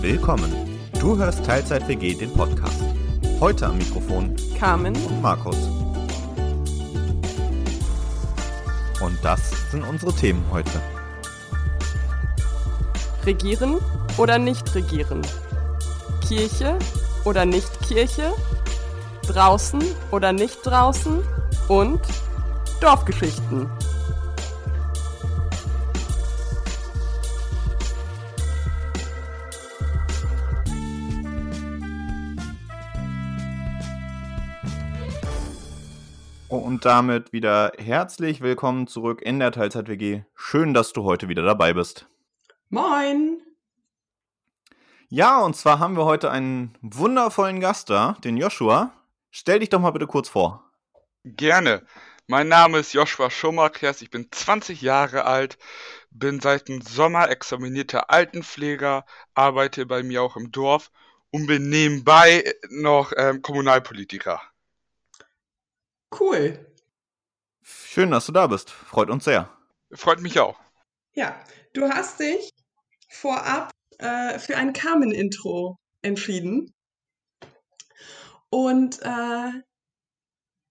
Willkommen. Du hörst Teilzeit WG den Podcast. Heute am Mikrofon Carmen und Markus. Und das sind unsere Themen heute. Regieren oder nicht regieren? Kirche oder nicht Kirche? Draußen oder nicht draußen? Und Dorfgeschichten. Damit wieder herzlich willkommen zurück in der Teilzeit WG. Schön, dass du heute wieder dabei bist. Moin! Ja, und zwar haben wir heute einen wundervollen Gast da, den Joshua. Stell dich doch mal bitte kurz vor. Gerne. Mein Name ist Joshua Schumakers, ich bin 20 Jahre alt, bin seit dem Sommer examinierter Altenpfleger, arbeite bei mir auch im Dorf und bin nebenbei noch ähm, Kommunalpolitiker. Cool. Schön, dass du da bist. Freut uns sehr. Freut mich auch. Ja, du hast dich vorab äh, für ein Carmen-Intro entschieden. Und äh,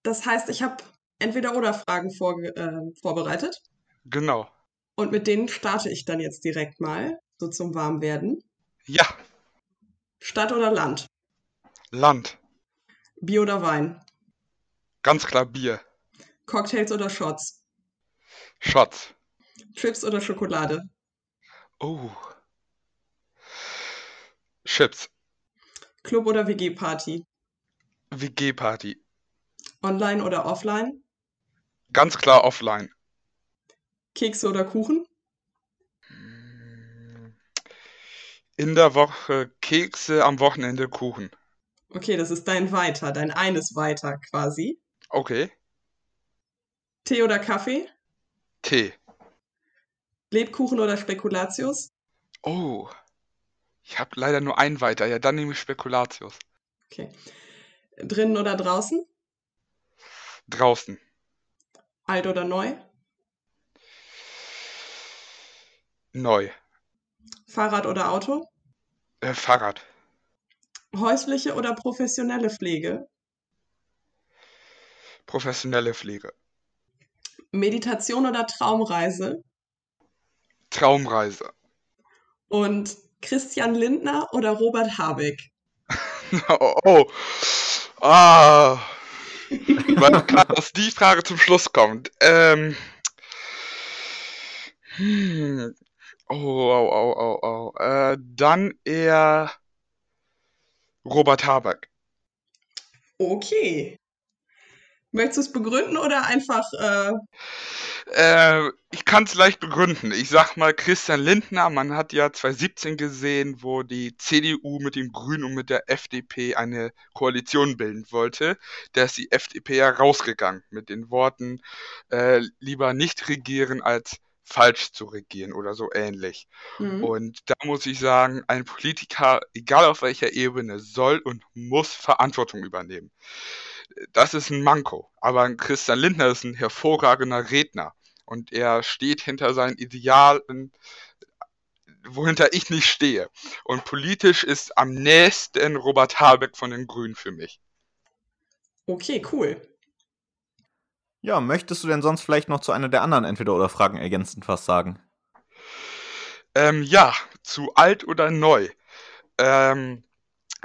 das heißt, ich habe entweder oder Fragen vor, äh, vorbereitet. Genau. Und mit denen starte ich dann jetzt direkt mal, so zum Warmwerden. Ja. Stadt oder Land? Land. Bier oder Wein? Ganz klar Bier. Cocktails oder Shots? Shots. Chips oder Schokolade? Oh. Chips. Club oder WG-Party? WG-Party. Online oder offline? Ganz klar offline. Kekse oder Kuchen? In der Woche Kekse, am Wochenende Kuchen. Okay, das ist dein Weiter, dein eines Weiter quasi. Okay. Tee oder Kaffee? Tee. Lebkuchen oder Spekulatius? Oh. Ich habe leider nur ein weiter. Ja, dann nehme ich Spekulatius. Okay. Drinnen oder draußen? Draußen. Alt oder neu? Neu. Fahrrad oder Auto? Äh, Fahrrad. Häusliche oder professionelle Pflege? Professionelle Pflege. Meditation oder Traumreise? Traumreise. Und Christian Lindner oder Robert Habeck? oh, oh. Ah. War klar, dass die Frage zum Schluss kommt. Ähm. Hm. Oh, oh, oh, oh, oh. Äh, dann eher Robert Habeck. Okay. Möchtest du es begründen oder einfach. Äh... Äh, ich kann es leicht begründen. Ich sag mal, Christian Lindner, man hat ja 2017 gesehen, wo die CDU mit den Grünen und mit der FDP eine Koalition bilden wollte. Da ist die FDP ja rausgegangen mit den Worten, äh, lieber nicht regieren als falsch zu regieren oder so ähnlich. Mhm. Und da muss ich sagen, ein Politiker, egal auf welcher Ebene, soll und muss Verantwortung übernehmen. Das ist ein Manko. Aber Christian Lindner ist ein hervorragender Redner. Und er steht hinter seinen Idealen, wohinter ich nicht stehe. Und politisch ist am nächsten Robert Habeck von den Grünen für mich. Okay, cool. Ja, möchtest du denn sonst vielleicht noch zu einer der anderen Entweder-oder-Fragen ergänzend was sagen? Ähm, ja, zu alt oder neu. Ähm,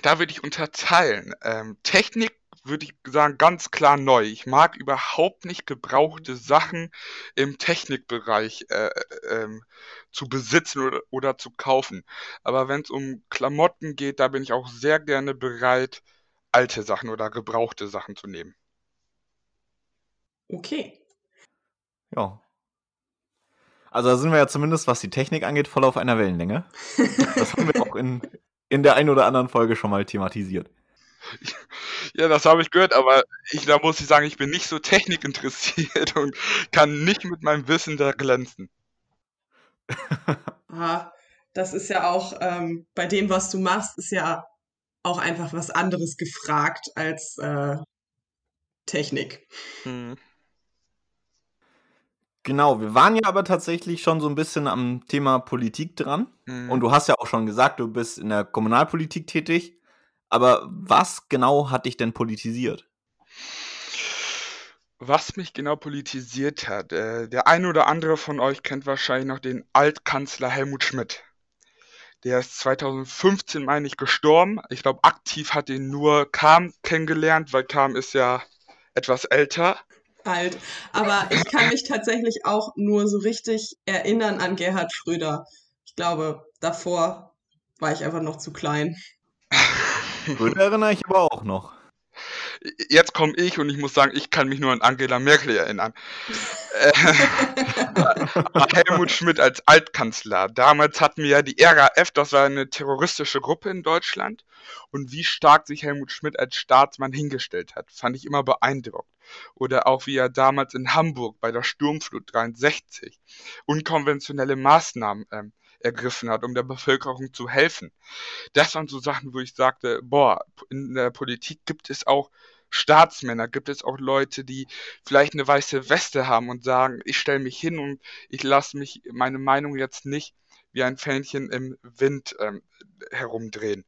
da würde ich unterteilen. Ähm, Technik würde ich sagen, ganz klar neu. Ich mag überhaupt nicht gebrauchte Sachen im Technikbereich äh, ähm, zu besitzen oder, oder zu kaufen. Aber wenn es um Klamotten geht, da bin ich auch sehr gerne bereit, alte Sachen oder gebrauchte Sachen zu nehmen. Okay. Ja. Also da sind wir ja zumindest, was die Technik angeht, voll auf einer Wellenlänge. Das haben wir auch in, in der einen oder anderen Folge schon mal thematisiert. Ja, das habe ich gehört, aber ich, da muss ich sagen, ich bin nicht so technikinteressiert und kann nicht mit meinem Wissen da glänzen. Aha, das ist ja auch, ähm, bei dem, was du machst, ist ja auch einfach was anderes gefragt als äh, Technik. Hm. Genau, wir waren ja aber tatsächlich schon so ein bisschen am Thema Politik dran. Mhm. Und du hast ja auch schon gesagt, du bist in der Kommunalpolitik tätig. Aber was genau hat dich denn politisiert? Was mich genau politisiert hat, äh, der eine oder andere von euch kennt wahrscheinlich noch den Altkanzler Helmut Schmidt. Der ist 2015, meine ich, gestorben. Ich glaube, aktiv hat ihn nur Kam kennengelernt, weil Kam ist ja etwas älter. Alt. Aber ich kann mich tatsächlich auch nur so richtig erinnern an Gerhard Schröder. Ich glaube, davor war ich einfach noch zu klein. Schröder erinnere ich aber auch noch. Jetzt komme ich und ich muss sagen, ich kann mich nur an Angela Merkel erinnern. Äh, Helmut Schmidt als Altkanzler. Damals hatten wir ja die RAF, das war eine terroristische Gruppe in Deutschland. Und wie stark sich Helmut Schmidt als Staatsmann hingestellt hat, fand ich immer beeindruckend. Oder auch wie er damals in Hamburg bei der Sturmflut 63 unkonventionelle Maßnahmen ähm, ergriffen hat, um der Bevölkerung zu helfen. Das waren so Sachen, wo ich sagte, boah, in der Politik gibt es auch Staatsmänner, gibt es auch Leute, die vielleicht eine weiße Weste haben und sagen, ich stelle mich hin und ich lasse mich meine Meinung jetzt nicht wie ein Fähnchen im Wind ähm, herumdrehen.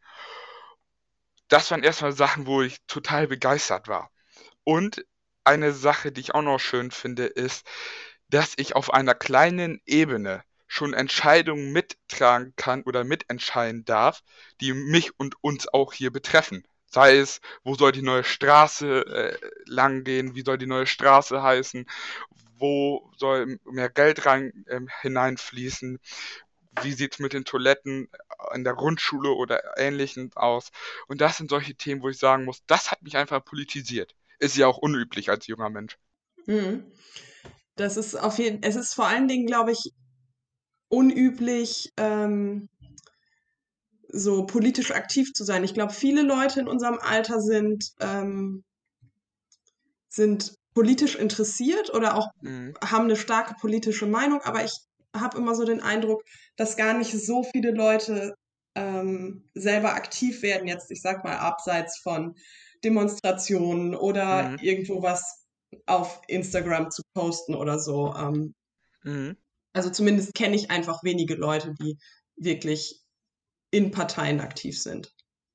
Das waren erstmal Sachen, wo ich total begeistert war. Und eine Sache, die ich auch noch schön finde, ist, dass ich auf einer kleinen Ebene schon Entscheidungen mittragen kann oder mitentscheiden darf, die mich und uns auch hier betreffen. Sei es, wo soll die neue Straße äh, lang gehen, wie soll die neue Straße heißen, wo soll mehr Geld rein äh, hineinfließen, wie sieht es mit den Toiletten in der Grundschule oder ähnlichem aus. Und das sind solche Themen, wo ich sagen muss, das hat mich einfach politisiert. Ist ja auch unüblich als junger Mensch. Mhm. Das ist auf jeden es ist vor allen Dingen, glaube ich, unüblich, ähm, so politisch aktiv zu sein. Ich glaube, viele Leute in unserem Alter sind, ähm, sind politisch interessiert oder auch mhm. haben eine starke politische Meinung, aber ich habe immer so den Eindruck, dass gar nicht so viele Leute ähm, selber aktiv werden, jetzt, ich sag mal, abseits von Demonstrationen oder mhm. irgendwo was auf Instagram zu posten oder so. Ähm, mhm. Also zumindest kenne ich einfach wenige Leute, die wirklich in Parteien aktiv sind.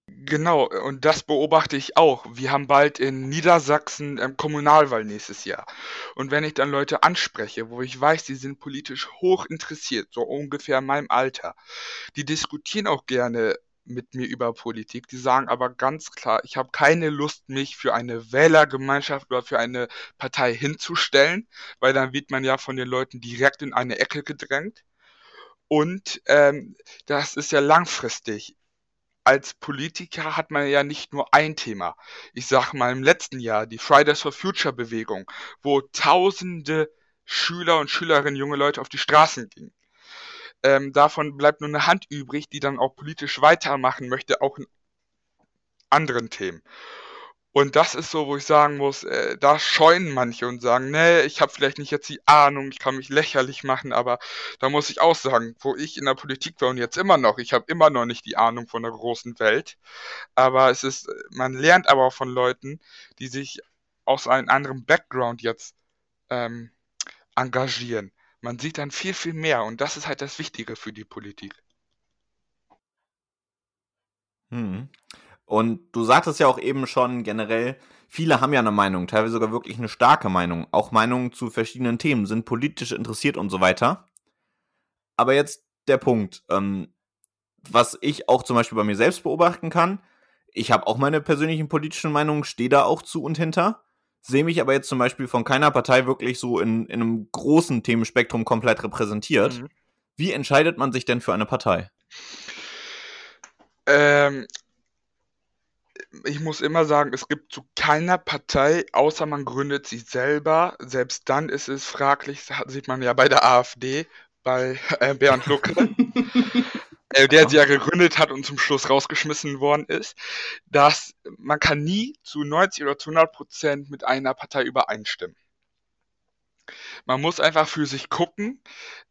Genau, und das beobachte ich auch. Wir haben bald in Niedersachsen ähm, Kommunalwahl nächstes Jahr. Und wenn ich dann Leute anspreche, wo ich weiß, die sind politisch hoch interessiert, so ungefähr in meinem Alter, die diskutieren auch gerne mit mir über Politik. Die sagen aber ganz klar, ich habe keine Lust, mich für eine Wählergemeinschaft oder für eine Partei hinzustellen, weil dann wird man ja von den Leuten direkt in eine Ecke gedrängt. Und ähm, das ist ja langfristig. Als Politiker hat man ja nicht nur ein Thema. Ich sag mal im letzten Jahr die Fridays for Future Bewegung, wo tausende Schüler und Schülerinnen, junge Leute auf die Straßen gingen. Ähm, davon bleibt nur eine Hand übrig, die dann auch politisch weitermachen möchte, auch in anderen Themen. Und das ist so, wo ich sagen muss, äh, da scheuen manche und sagen, nee, ich habe vielleicht nicht jetzt die Ahnung, ich kann mich lächerlich machen, aber da muss ich auch sagen, wo ich in der Politik war und jetzt immer noch, ich habe immer noch nicht die Ahnung von der großen Welt, aber es ist, man lernt aber auch von Leuten, die sich aus einem anderen Background jetzt ähm, engagieren man sieht dann viel, viel mehr und das ist halt das Wichtige für die Politik. Hm. Und du sagtest ja auch eben schon generell, viele haben ja eine Meinung, teilweise sogar wirklich eine starke Meinung. Auch Meinungen zu verschiedenen Themen, sind politisch interessiert und so weiter. Aber jetzt der Punkt, ähm, was ich auch zum Beispiel bei mir selbst beobachten kann. Ich habe auch meine persönlichen politischen Meinungen, stehe da auch zu und hinter sehe mich aber jetzt zum Beispiel von keiner Partei wirklich so in, in einem großen Themenspektrum komplett repräsentiert. Mhm. Wie entscheidet man sich denn für eine Partei? Ähm, ich muss immer sagen, es gibt zu keiner Partei, außer man gründet sie selber. Selbst dann ist es fraglich, sieht man ja bei der AfD, bei äh, Bernd Lucke. äh, der sie ja gegründet hat und zum Schluss rausgeschmissen worden ist, dass man kann nie zu 90 oder zu 100 Prozent mit einer Partei übereinstimmen. Man muss einfach für sich gucken,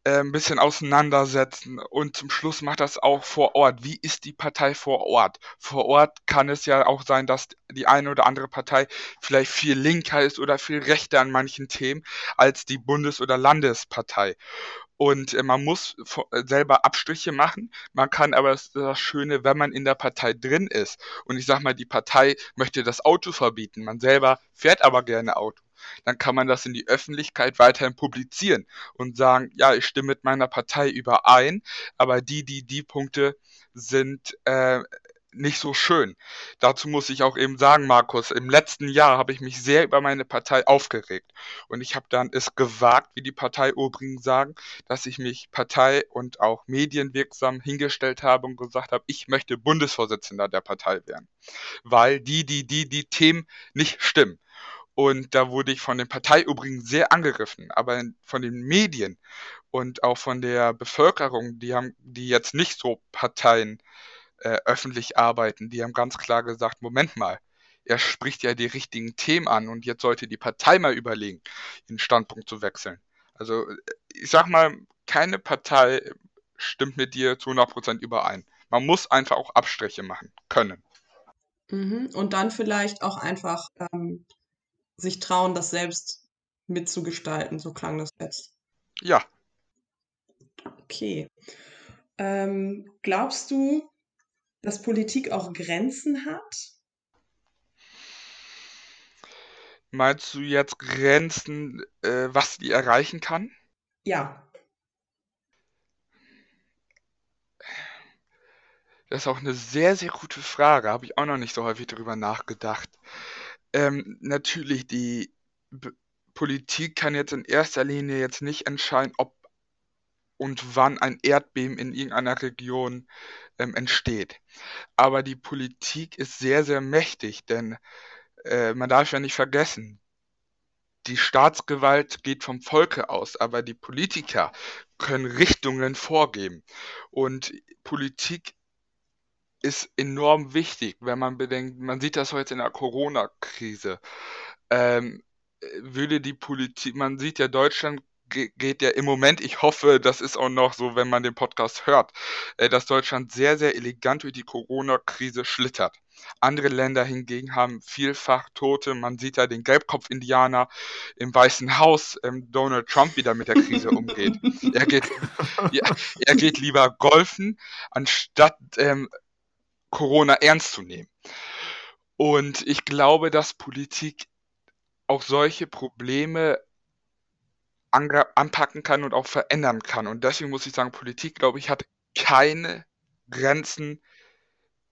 äh, ein bisschen auseinandersetzen und zum Schluss macht das auch vor Ort. Wie ist die Partei vor Ort? Vor Ort kann es ja auch sein, dass die eine oder andere Partei vielleicht viel linker ist oder viel rechter an manchen Themen als die Bundes- oder Landespartei. Und äh, man muss äh, selber Abstriche machen. Man kann aber das, das Schöne, wenn man in der Partei drin ist. Und ich sag mal, die Partei möchte das Auto verbieten, man selber fährt aber gerne Auto. Dann kann man das in die Öffentlichkeit weiterhin publizieren und sagen, ja, ich stimme mit meiner Partei überein, aber die, die, die Punkte sind äh, nicht so schön. Dazu muss ich auch eben sagen, Markus, im letzten Jahr habe ich mich sehr über meine Partei aufgeregt. Und ich habe dann es gewagt, wie die Partei Obring sagen, dass ich mich partei- und auch medienwirksam hingestellt habe und gesagt habe, ich möchte Bundesvorsitzender der Partei werden. Weil die, die, die, die Themen nicht stimmen. Und da wurde ich von den Parteiübrigen sehr angegriffen, aber von den Medien und auch von der Bevölkerung, die haben, die jetzt nicht so Parteien äh, öffentlich arbeiten, die haben ganz klar gesagt, Moment mal, er spricht ja die richtigen Themen an und jetzt sollte die Partei mal überlegen, den Standpunkt zu wechseln. Also äh, ich sag mal, keine Partei stimmt mit dir zu 100% überein. Man muss einfach auch Abstriche machen können. Mhm. Und dann vielleicht auch einfach ähm, sich trauen, das selbst mitzugestalten. So klang das jetzt. Ja. Okay. Ähm, glaubst du, dass Politik auch Grenzen hat? Meinst du jetzt Grenzen, äh, was die erreichen kann? Ja. Das ist auch eine sehr, sehr gute Frage. Habe ich auch noch nicht so häufig darüber nachgedacht. Ähm, natürlich, die B Politik kann jetzt in erster Linie jetzt nicht entscheiden, ob und wann ein Erdbeben in irgendeiner Region ähm, entsteht. Aber die Politik ist sehr, sehr mächtig, denn äh, man darf ja nicht vergessen, die Staatsgewalt geht vom Volke aus, aber die Politiker können Richtungen vorgeben. Und Politik ist enorm wichtig, wenn man bedenkt, man sieht das heute in der Corona-Krise. Ähm, würde die Politik, man sieht ja, Deutschland geht ja im Moment, ich hoffe, das ist auch noch so, wenn man den Podcast hört, äh, dass Deutschland sehr, sehr elegant durch die Corona-Krise schlittert. Andere Länder hingegen haben vielfach Tote. Man sieht ja den Gelbkopf-Indianer im Weißen Haus, ähm, Donald Trump, wie der mit der Krise umgeht. Er geht, ja, er geht lieber golfen, anstatt ähm, Corona ernst zu nehmen. Und ich glaube, dass Politik auch solche Probleme anpacken kann und auch verändern kann. Und deswegen muss ich sagen, Politik, glaube ich, hat keine Grenzen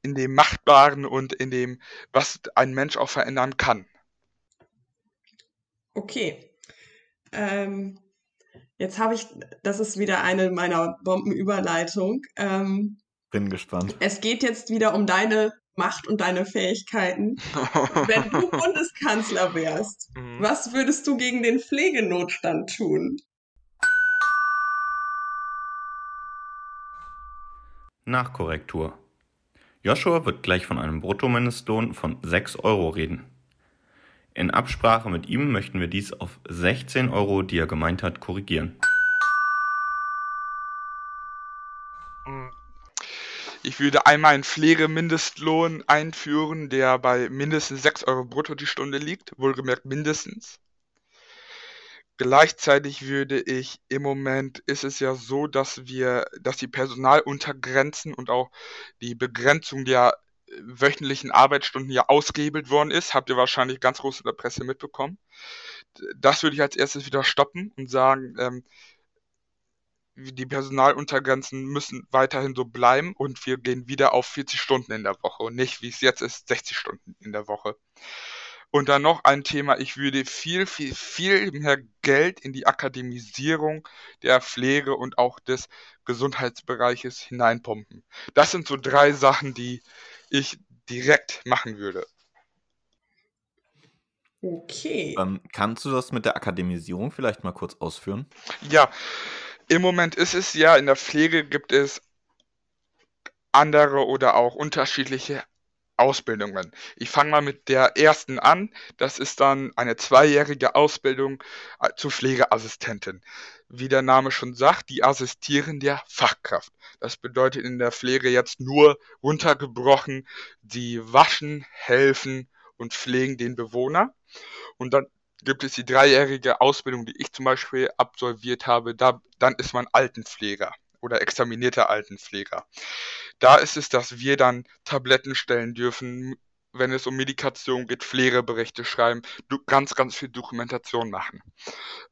in dem Machtbaren und in dem, was ein Mensch auch verändern kann. Okay. Ähm, jetzt habe ich, das ist wieder eine meiner Bombenüberleitung. Ähm, bin gespannt. Es geht jetzt wieder um deine Macht und deine Fähigkeiten. Wenn du Bundeskanzler wärst, mhm. was würdest du gegen den Pflegenotstand tun? Nachkorrektur. Joshua wird gleich von einem Bruttomindestlohn von 6 Euro reden. In Absprache mit ihm möchten wir dies auf 16 Euro, die er gemeint hat, korrigieren. Ich würde einmal einen Pflegemindestlohn einführen, der bei mindestens 6 Euro brutto die Stunde liegt, wohlgemerkt mindestens. Gleichzeitig würde ich im Moment ist es ja so, dass wir, dass die Personaluntergrenzen und auch die Begrenzung der wöchentlichen Arbeitsstunden ja ausgehebelt worden ist. Habt ihr wahrscheinlich ganz groß in der Presse mitbekommen. Das würde ich als erstes wieder stoppen und sagen, ähm, die Personaluntergrenzen müssen weiterhin so bleiben und wir gehen wieder auf 40 Stunden in der Woche und nicht, wie es jetzt ist, 60 Stunden in der Woche. Und dann noch ein Thema, ich würde viel, viel, viel mehr Geld in die Akademisierung der Pflege und auch des Gesundheitsbereiches hineinpumpen. Das sind so drei Sachen, die ich direkt machen würde. Okay. Ähm, kannst du das mit der Akademisierung vielleicht mal kurz ausführen? Ja, im Moment ist es ja, in der Pflege gibt es andere oder auch unterschiedliche Ausbildungen. Ich fange mal mit der ersten an. Das ist dann eine zweijährige Ausbildung äh, zur Pflegeassistentin. Wie der Name schon sagt, die assistieren der Fachkraft. Das bedeutet in der Pflege jetzt nur runtergebrochen, die waschen, helfen und pflegen den Bewohner. Und dann gibt es die dreijährige Ausbildung, die ich zum Beispiel absolviert habe. Da, dann ist man Altenpfleger oder examinierter Altenpfleger. Da ist es, dass wir dann Tabletten stellen dürfen, wenn es um Medikation geht, Pflegeberichte schreiben, ganz, ganz viel Dokumentation machen.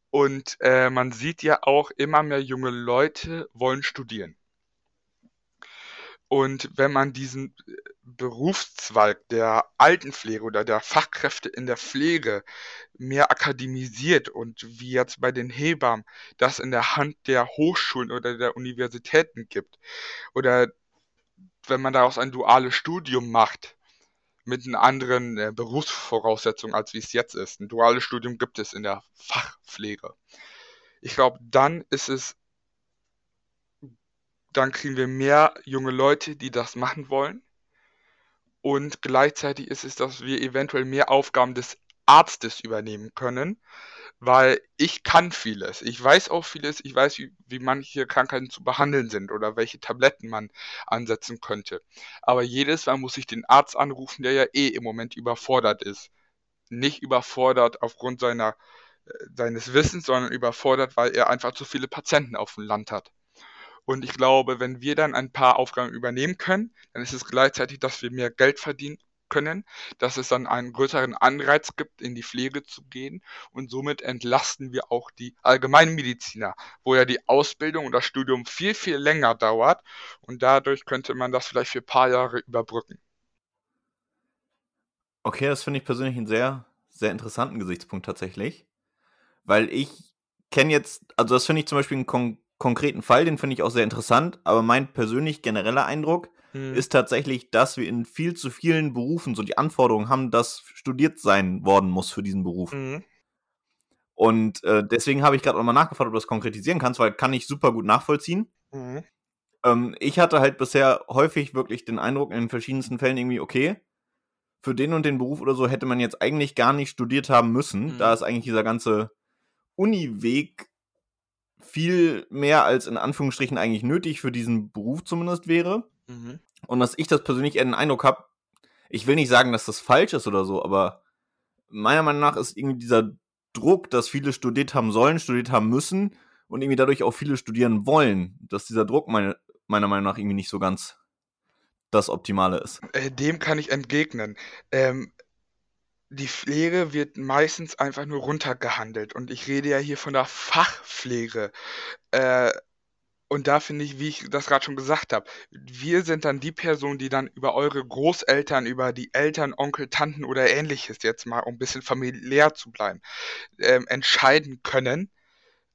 Und äh, man sieht ja auch, immer mehr junge Leute wollen studieren. Und wenn man diesen äh, Berufszweig der Altenpflege oder der Fachkräfte in der Pflege mehr akademisiert und wie jetzt bei den Hebammen das in der Hand der Hochschulen oder der Universitäten gibt oder wenn man daraus ein duales Studium macht mit einer anderen äh, Berufsvoraussetzungen als wie es jetzt ist. Ein duales Studium gibt es in der Fachpflege. Ich glaube, dann ist es dann kriegen wir mehr junge Leute, die das machen wollen. Und gleichzeitig ist es, dass wir eventuell mehr Aufgaben des Arztes übernehmen können, weil ich kann vieles. Ich weiß auch vieles. Ich weiß, wie, wie manche Krankheiten zu behandeln sind oder welche Tabletten man ansetzen könnte. Aber jedes Mal muss ich den Arzt anrufen, der ja eh im Moment überfordert ist. Nicht überfordert aufgrund seiner, äh, seines Wissens, sondern überfordert, weil er einfach zu viele Patienten auf dem Land hat. Und ich glaube, wenn wir dann ein paar Aufgaben übernehmen können, dann ist es gleichzeitig, dass wir mehr Geld verdienen können, dass es dann einen größeren Anreiz gibt, in die Pflege zu gehen. Und somit entlasten wir auch die Allgemeinmediziner, wo ja die Ausbildung und das Studium viel, viel länger dauert. Und dadurch könnte man das vielleicht für ein paar Jahre überbrücken. Okay, das finde ich persönlich einen sehr, sehr interessanten Gesichtspunkt tatsächlich, weil ich kenne jetzt, also das finde ich zum Beispiel einen konkreten Fall, den finde ich auch sehr interessant, aber mein persönlich genereller Eindruck hm. ist tatsächlich, dass wir in viel zu vielen Berufen so die Anforderung haben, dass studiert sein worden muss für diesen Beruf. Hm. Und äh, deswegen habe ich gerade nochmal nachgefragt, ob du das konkretisieren kannst, weil kann ich super gut nachvollziehen. Mhm. Ähm, ich hatte halt bisher häufig wirklich den Eindruck in verschiedensten Fällen irgendwie, okay, für den und den Beruf oder so hätte man jetzt eigentlich gar nicht studiert haben müssen. Mhm. Da ist eigentlich dieser ganze Uni-Weg viel mehr als in Anführungsstrichen eigentlich nötig für diesen Beruf zumindest wäre. Mhm. Und dass ich das persönlich eher den Eindruck habe, ich will nicht sagen, dass das falsch ist oder so, aber meiner Meinung nach ist irgendwie dieser Druck, dass viele studiert haben sollen, studiert haben müssen und irgendwie dadurch auch viele studieren wollen, dass dieser Druck meine, meiner Meinung nach irgendwie nicht so ganz das Optimale ist. Äh, dem kann ich entgegnen. Ähm, die Pflege wird meistens einfach nur runtergehandelt und ich rede ja hier von der Fachpflege. Äh, und da finde ich, wie ich das gerade schon gesagt habe, wir sind dann die Person, die dann über eure Großeltern, über die Eltern, Onkel, Tanten oder ähnliches, jetzt mal um ein bisschen familiär zu bleiben, ähm, entscheiden können,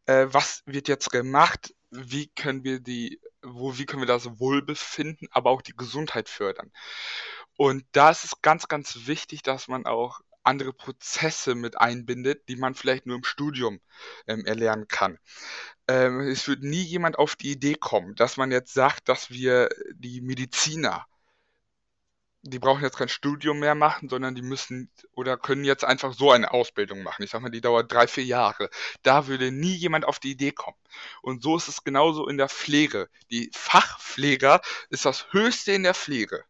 äh, was wird jetzt gemacht, wie können wir die, wo, wie können wir das Wohlbefinden, aber auch die Gesundheit fördern. Und da ist es ganz, ganz wichtig, dass man auch andere Prozesse mit einbindet, die man vielleicht nur im Studium ähm, erlernen kann ähm, es wird nie jemand auf die Idee kommen, dass man jetzt sagt, dass wir die Mediziner, die brauchen jetzt kein Studium mehr machen, sondern die müssen oder können jetzt einfach so eine Ausbildung machen. Ich sag mal, die dauert drei, vier Jahre. Da würde nie jemand auf die Idee kommen. Und so ist es genauso in der Pflege. Die Fachpfleger ist das Höchste in der Pflege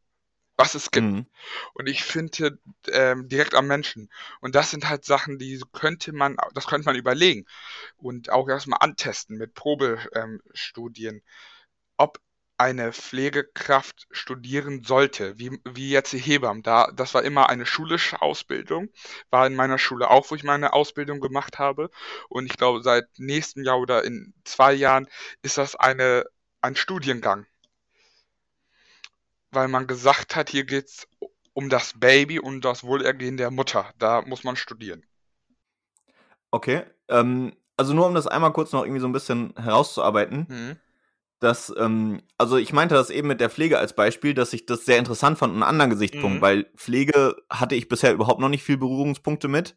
was es gibt. Mhm. Und ich finde ähm, direkt am Menschen. Und das sind halt Sachen, die könnte man, das könnte man überlegen und auch erstmal antesten mit Probestudien, ähm, ob eine Pflegekraft studieren sollte, wie, wie jetzt die Hebammen. Da, das war immer eine schulische Ausbildung, war in meiner Schule auch, wo ich meine Ausbildung gemacht habe. Und ich glaube, seit nächstem Jahr oder in zwei Jahren ist das eine, ein Studiengang weil man gesagt hat, hier geht es um das Baby und das Wohlergehen der Mutter. Da muss man studieren. Okay. Ähm, also nur um das einmal kurz noch irgendwie so ein bisschen herauszuarbeiten. Mhm. Dass, ähm, also ich meinte das eben mit der Pflege als Beispiel, dass ich das sehr interessant fand, einen anderen Gesichtspunkt, mhm. weil Pflege hatte ich bisher überhaupt noch nicht viel Berührungspunkte mit.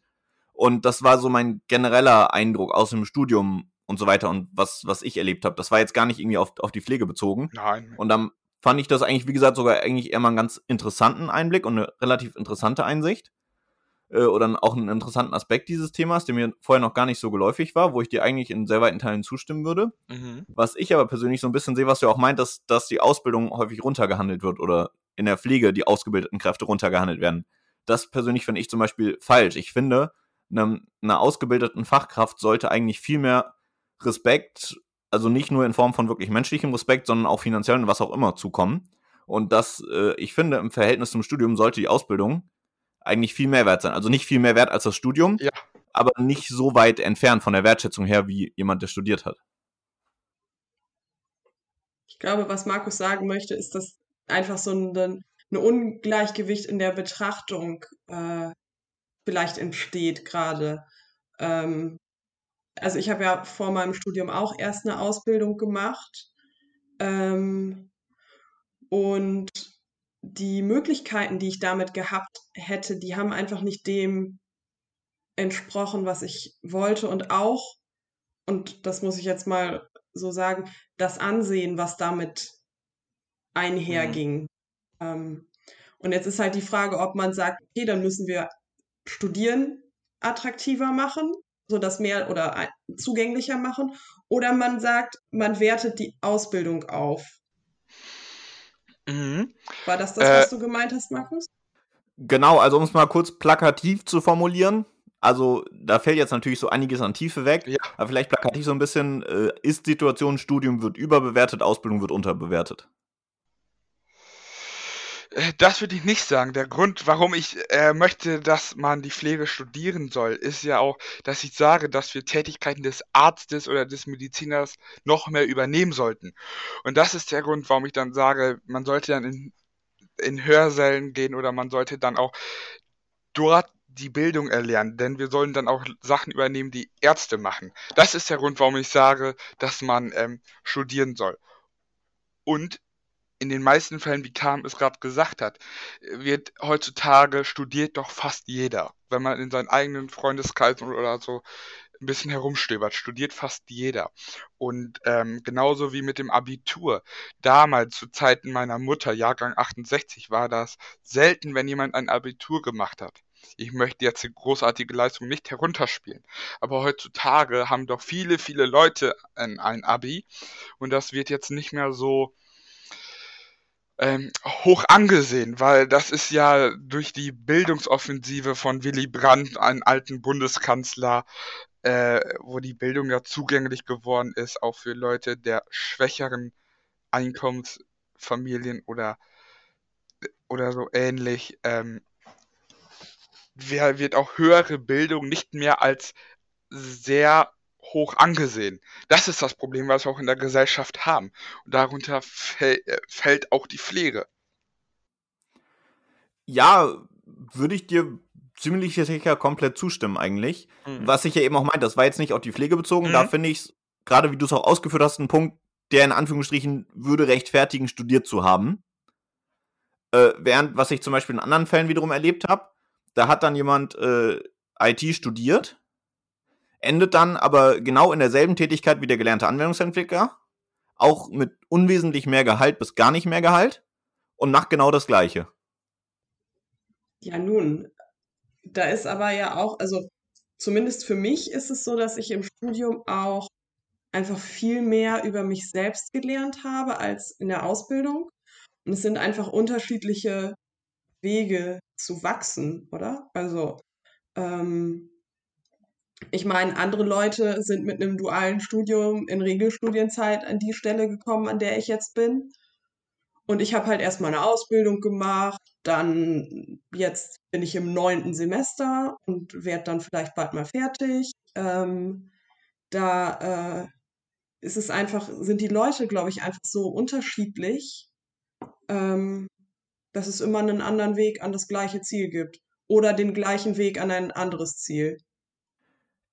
Und das war so mein genereller Eindruck aus dem Studium und so weiter und was, was ich erlebt habe. Das war jetzt gar nicht irgendwie auf, auf die Pflege bezogen. Nein. Und dann fand ich das eigentlich, wie gesagt, sogar eigentlich eher mal einen ganz interessanten Einblick und eine relativ interessante Einsicht. Äh, oder auch einen interessanten Aspekt dieses Themas, der mir vorher noch gar nicht so geläufig war, wo ich dir eigentlich in sehr weiten Teilen zustimmen würde. Mhm. Was ich aber persönlich so ein bisschen sehe, was du auch meint, dass, dass die Ausbildung häufig runtergehandelt wird oder in der Pflege die ausgebildeten Kräfte runtergehandelt werden. Das persönlich finde ich zum Beispiel falsch. Ich finde, einer ausgebildeten Fachkraft sollte eigentlich viel mehr Respekt, also nicht nur in Form von wirklich menschlichem Respekt, sondern auch finanziellen, was auch immer, zukommen. Und das, äh, ich finde, im Verhältnis zum Studium sollte die Ausbildung eigentlich viel mehr wert sein. Also nicht viel mehr wert als das Studium, ja. aber nicht so weit entfernt von der Wertschätzung her, wie jemand, der studiert hat. Ich glaube, was Markus sagen möchte, ist, dass einfach so ein, ein Ungleichgewicht in der Betrachtung äh, vielleicht entsteht gerade. Ähm, also ich habe ja vor meinem Studium auch erst eine Ausbildung gemacht. Ähm, und die Möglichkeiten, die ich damit gehabt hätte, die haben einfach nicht dem entsprochen, was ich wollte. Und auch, und das muss ich jetzt mal so sagen, das Ansehen, was damit einherging. Mhm. Ähm, und jetzt ist halt die Frage, ob man sagt, okay, dann müssen wir Studieren attraktiver machen, so dass mehr oder zugänglicher machen, oder man sagt, man wertet die Ausbildung auf. Mhm. War das das, was äh, du gemeint hast, Markus? Genau, also um es mal kurz plakativ zu formulieren. Also da fällt jetzt natürlich so einiges an Tiefe weg, ja. aber vielleicht plakativ so ein bisschen, äh, Ist-Situation, Studium wird überbewertet, Ausbildung wird unterbewertet. Äh, das würde ich nicht sagen. Der Grund, warum ich äh, möchte, dass man die Pflege studieren soll, ist ja auch, dass ich sage, dass wir Tätigkeiten des Arztes oder des Mediziners noch mehr übernehmen sollten. Und das ist der Grund, warum ich dann sage, man sollte dann in, in Hörsälen gehen oder man sollte dann auch dort die Bildung erlernen, denn wir sollen dann auch Sachen übernehmen, die Ärzte machen. Das ist der Grund, warum ich sage, dass man ähm, studieren soll. Und in den meisten Fällen, wie Kam es gerade gesagt hat, wird heutzutage studiert doch fast jeder. Wenn man in seinen eigenen Freundeskreis oder so ein bisschen herumstöbert, studiert fast jeder. Und ähm, genauso wie mit dem Abitur. Damals, zu Zeiten meiner Mutter, Jahrgang 68, war das selten, wenn jemand ein Abitur gemacht hat. Ich möchte jetzt die großartige Leistung nicht herunterspielen. Aber heutzutage haben doch viele, viele Leute ein, ein Abi. Und das wird jetzt nicht mehr so ähm, hoch angesehen, weil das ist ja durch die Bildungsoffensive von Willy Brandt, einem alten Bundeskanzler, äh, wo die Bildung ja zugänglich geworden ist, auch für Leute der schwächeren Einkommensfamilien oder, oder so ähnlich, ähm, wird auch höhere Bildung nicht mehr als sehr hoch angesehen. Das ist das Problem, was wir auch in der Gesellschaft haben. Und darunter äh, fällt auch die Pflege. Ja, würde ich dir ziemlich sicher komplett zustimmen eigentlich. Mhm. Was ich ja eben auch meinte, das war jetzt nicht auf die Pflege bezogen. Mhm. Da finde ich es, gerade wie du es auch ausgeführt hast, ein Punkt, der in Anführungsstrichen würde rechtfertigen, studiert zu haben. Äh, während, was ich zum Beispiel in anderen Fällen wiederum erlebt habe, da hat dann jemand äh, IT studiert endet dann aber genau in derselben Tätigkeit wie der gelernte Anwendungsentwickler, auch mit unwesentlich mehr Gehalt bis gar nicht mehr Gehalt und macht genau das Gleiche. Ja, nun, da ist aber ja auch, also zumindest für mich ist es so, dass ich im Studium auch einfach viel mehr über mich selbst gelernt habe als in der Ausbildung. Und es sind einfach unterschiedliche Wege zu wachsen, oder? Also ähm, ich meine, andere Leute sind mit einem dualen Studium in Regelstudienzeit an die Stelle gekommen, an der ich jetzt bin. Und ich habe halt erstmal eine Ausbildung gemacht, dann jetzt bin ich im neunten Semester und werde dann vielleicht bald mal fertig. Ähm, da äh, ist es einfach, sind die Leute, glaube ich, einfach so unterschiedlich, ähm, dass es immer einen anderen Weg an das gleiche Ziel gibt oder den gleichen Weg an ein anderes Ziel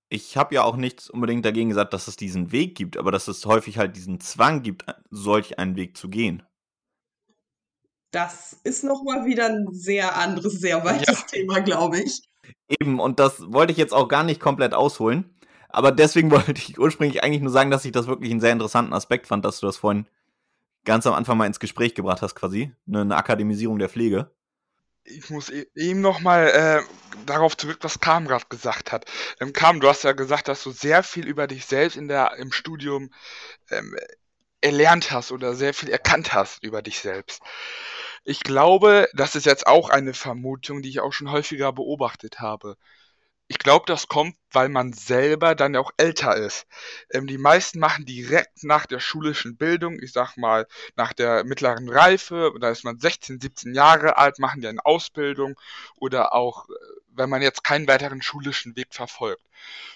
ich habe ja auch nichts unbedingt dagegen gesagt, dass es diesen Weg gibt, aber dass es häufig halt diesen Zwang gibt, solch einen Weg zu gehen. Das ist nochmal wieder ein sehr anderes, sehr weites ja. Thema, glaube ich. Eben, und das wollte ich jetzt auch gar nicht komplett ausholen. Aber deswegen wollte ich ursprünglich eigentlich nur sagen, dass ich das wirklich einen sehr interessanten Aspekt fand, dass du das vorhin ganz am Anfang mal ins Gespräch gebracht hast, quasi. Eine, eine Akademisierung der Pflege. Ich muss eben nochmal äh, darauf zurück, was Kam gerade gesagt hat. Ähm, Kam, du hast ja gesagt, dass du sehr viel über dich selbst in der, im Studium ähm, erlernt hast oder sehr viel erkannt hast über dich selbst. Ich glaube, das ist jetzt auch eine Vermutung, die ich auch schon häufiger beobachtet habe. Ich glaube, das kommt, weil man selber dann auch älter ist. Ähm, die meisten machen direkt nach der schulischen Bildung, ich sag mal, nach der mittleren Reife, da ist man 16, 17 Jahre alt, machen die eine Ausbildung oder auch, äh, wenn man jetzt keinen weiteren schulischen Weg verfolgt.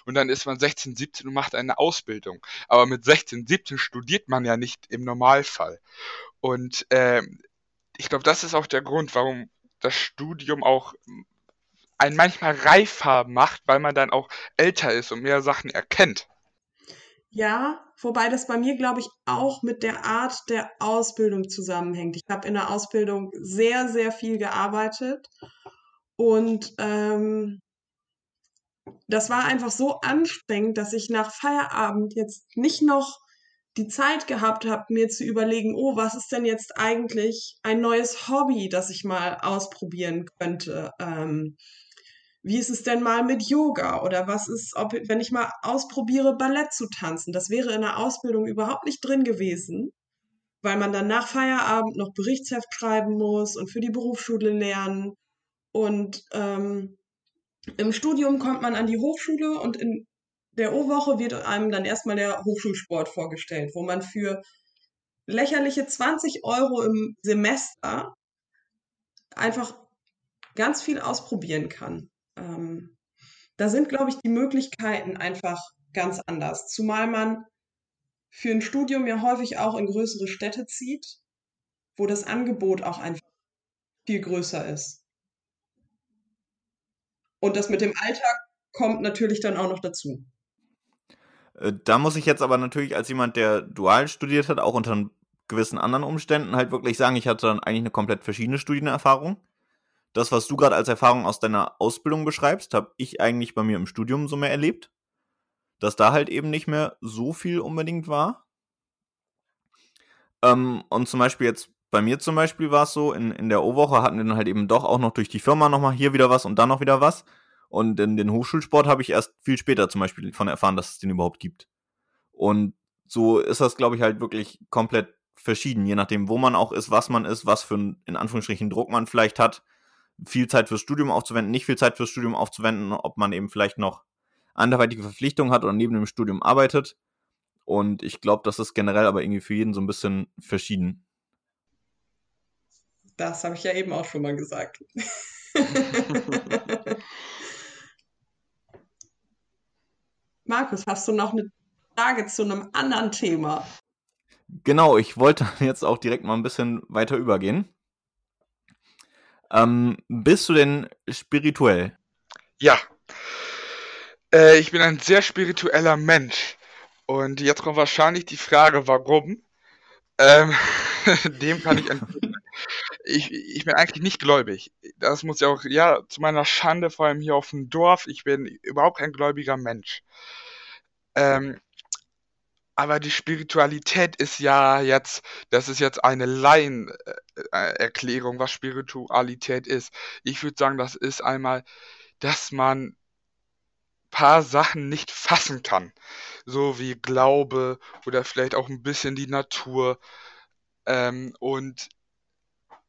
Und dann ist man 16, 17 und macht eine Ausbildung. Aber mit 16, 17 studiert man ja nicht im Normalfall. Und äh, ich glaube, das ist auch der Grund, warum das Studium auch einen manchmal reifer macht, weil man dann auch älter ist und mehr Sachen erkennt. Ja, wobei das bei mir, glaube ich, auch mit der Art der Ausbildung zusammenhängt. Ich habe in der Ausbildung sehr, sehr viel gearbeitet und ähm, das war einfach so anstrengend, dass ich nach Feierabend jetzt nicht noch die Zeit gehabt habe, mir zu überlegen, oh, was ist denn jetzt eigentlich ein neues Hobby, das ich mal ausprobieren könnte? Ähm, wie ist es denn mal mit Yoga oder was ist, ob, wenn ich mal ausprobiere, Ballett zu tanzen? Das wäre in der Ausbildung überhaupt nicht drin gewesen, weil man dann nach Feierabend noch Berichtsheft schreiben muss und für die Berufsschule lernen. Und ähm, im Studium kommt man an die Hochschule und in der O-Woche wird einem dann erstmal der Hochschulsport vorgestellt, wo man für lächerliche 20 Euro im Semester einfach ganz viel ausprobieren kann. Ähm, da sind, glaube ich, die Möglichkeiten einfach ganz anders. Zumal man für ein Studium ja häufig auch in größere Städte zieht, wo das Angebot auch einfach viel größer ist. Und das mit dem Alltag kommt natürlich dann auch noch dazu. Äh, da muss ich jetzt aber natürlich als jemand, der dual studiert hat, auch unter gewissen anderen Umständen halt wirklich sagen, ich hatte dann eigentlich eine komplett verschiedene Studienerfahrung das, was du gerade als Erfahrung aus deiner Ausbildung beschreibst, habe ich eigentlich bei mir im Studium so mehr erlebt. Dass da halt eben nicht mehr so viel unbedingt war. Ähm, und zum Beispiel jetzt bei mir zum Beispiel war es so, in, in der O-Woche hatten wir dann halt eben doch auch noch durch die Firma nochmal hier wieder was und dann noch wieder was. Und in den Hochschulsport habe ich erst viel später zum Beispiel von erfahren, dass es den überhaupt gibt. Und so ist das, glaube ich, halt wirklich komplett verschieden, je nachdem, wo man auch ist, was man ist, was für einen, in Anführungsstrichen, Druck man vielleicht hat viel Zeit fürs Studium aufzuwenden, nicht viel Zeit fürs Studium aufzuwenden, ob man eben vielleicht noch anderweitige Verpflichtungen hat oder neben dem Studium arbeitet. Und ich glaube, das ist generell aber irgendwie für jeden so ein bisschen verschieden. Das habe ich ja eben auch schon mal gesagt. Markus, hast du noch eine Frage zu einem anderen Thema? Genau, ich wollte jetzt auch direkt mal ein bisschen weiter übergehen. Ähm, bist du denn spirituell? Ja. Äh, ich bin ein sehr spiritueller Mensch. Und jetzt kommt wahrscheinlich die Frage, warum. Ähm, dem kann ich entgegnen. Ich, ich bin eigentlich nicht gläubig. Das muss ja auch, ja, zu meiner Schande, vor allem hier auf dem Dorf, ich bin überhaupt kein gläubiger Mensch. Ähm, aber die Spiritualität ist ja jetzt, das ist jetzt eine Laienerklärung, was Spiritualität ist. Ich würde sagen, das ist einmal, dass man paar Sachen nicht fassen kann. So wie Glaube oder vielleicht auch ein bisschen die Natur. Ähm, und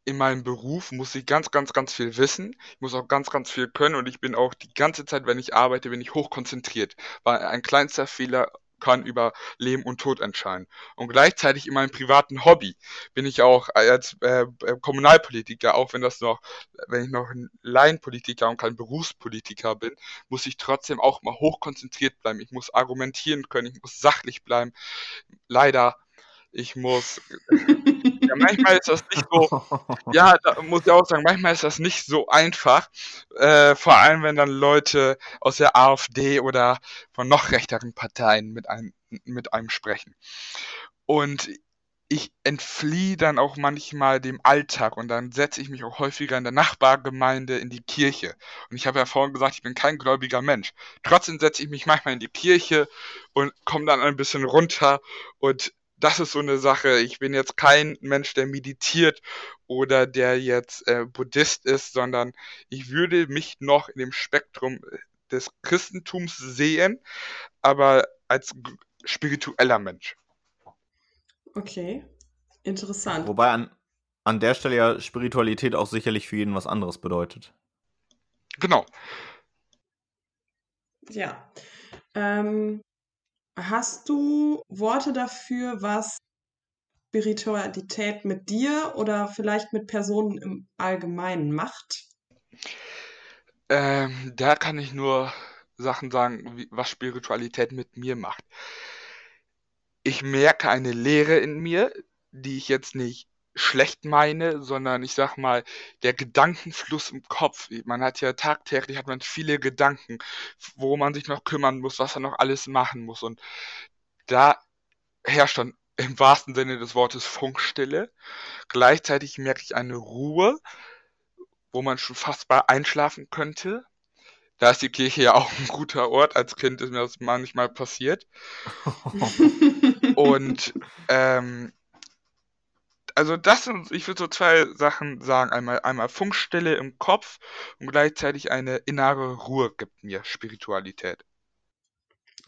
in meinem Beruf muss ich ganz, ganz, ganz viel wissen. Ich muss auch ganz, ganz viel können und ich bin auch die ganze Zeit, wenn ich arbeite, bin ich hochkonzentriert. Weil ein kleinster Fehler kann über Leben und Tod entscheiden. Und gleichzeitig in meinem privaten Hobby bin ich auch als äh, äh, Kommunalpolitiker, auch wenn das noch, wenn ich noch ein Laienpolitiker und kein Berufspolitiker bin, muss ich trotzdem auch mal hochkonzentriert bleiben. Ich muss argumentieren können, ich muss sachlich bleiben. Leider, ich muss Ja, manchmal ist das nicht so, ja, da muss ich auch sagen, manchmal ist das nicht so einfach, äh, vor allem wenn dann Leute aus der AfD oder von noch rechteren Parteien mit einem, mit einem sprechen. Und ich entfliehe dann auch manchmal dem Alltag und dann setze ich mich auch häufiger in der Nachbargemeinde in die Kirche. Und ich habe ja vorhin gesagt, ich bin kein gläubiger Mensch. Trotzdem setze ich mich manchmal in die Kirche und komme dann ein bisschen runter und das ist so eine Sache. Ich bin jetzt kein Mensch, der meditiert oder der jetzt äh, Buddhist ist, sondern ich würde mich noch in dem Spektrum des Christentums sehen, aber als spiritueller Mensch. Okay, interessant. Wobei an, an der Stelle ja Spiritualität auch sicherlich für jeden was anderes bedeutet. Genau. Ja. Ähm, hast du Worte dafür, was Spiritualität mit dir oder vielleicht mit Personen im Allgemeinen macht? Ähm, da kann ich nur Sachen sagen, wie, was Spiritualität mit mir macht. Ich merke eine Leere in mir, die ich jetzt nicht schlecht meine, sondern ich sag mal, der Gedankenfluss im Kopf. Man hat ja tagtäglich hat man viele Gedanken, wo man sich noch kümmern muss, was er noch alles machen muss. Und da herrscht dann im wahrsten Sinne des Wortes Funkstille. Gleichzeitig merke ich eine Ruhe, wo man schon fast bei einschlafen könnte. Da ist die Kirche ja auch ein guter Ort. Als Kind ist mir das manchmal passiert. Und ähm, also das sind, ich würde so zwei Sachen sagen. Einmal, einmal Funkstille im Kopf und gleichzeitig eine innere Ruhe gibt mir Spiritualität.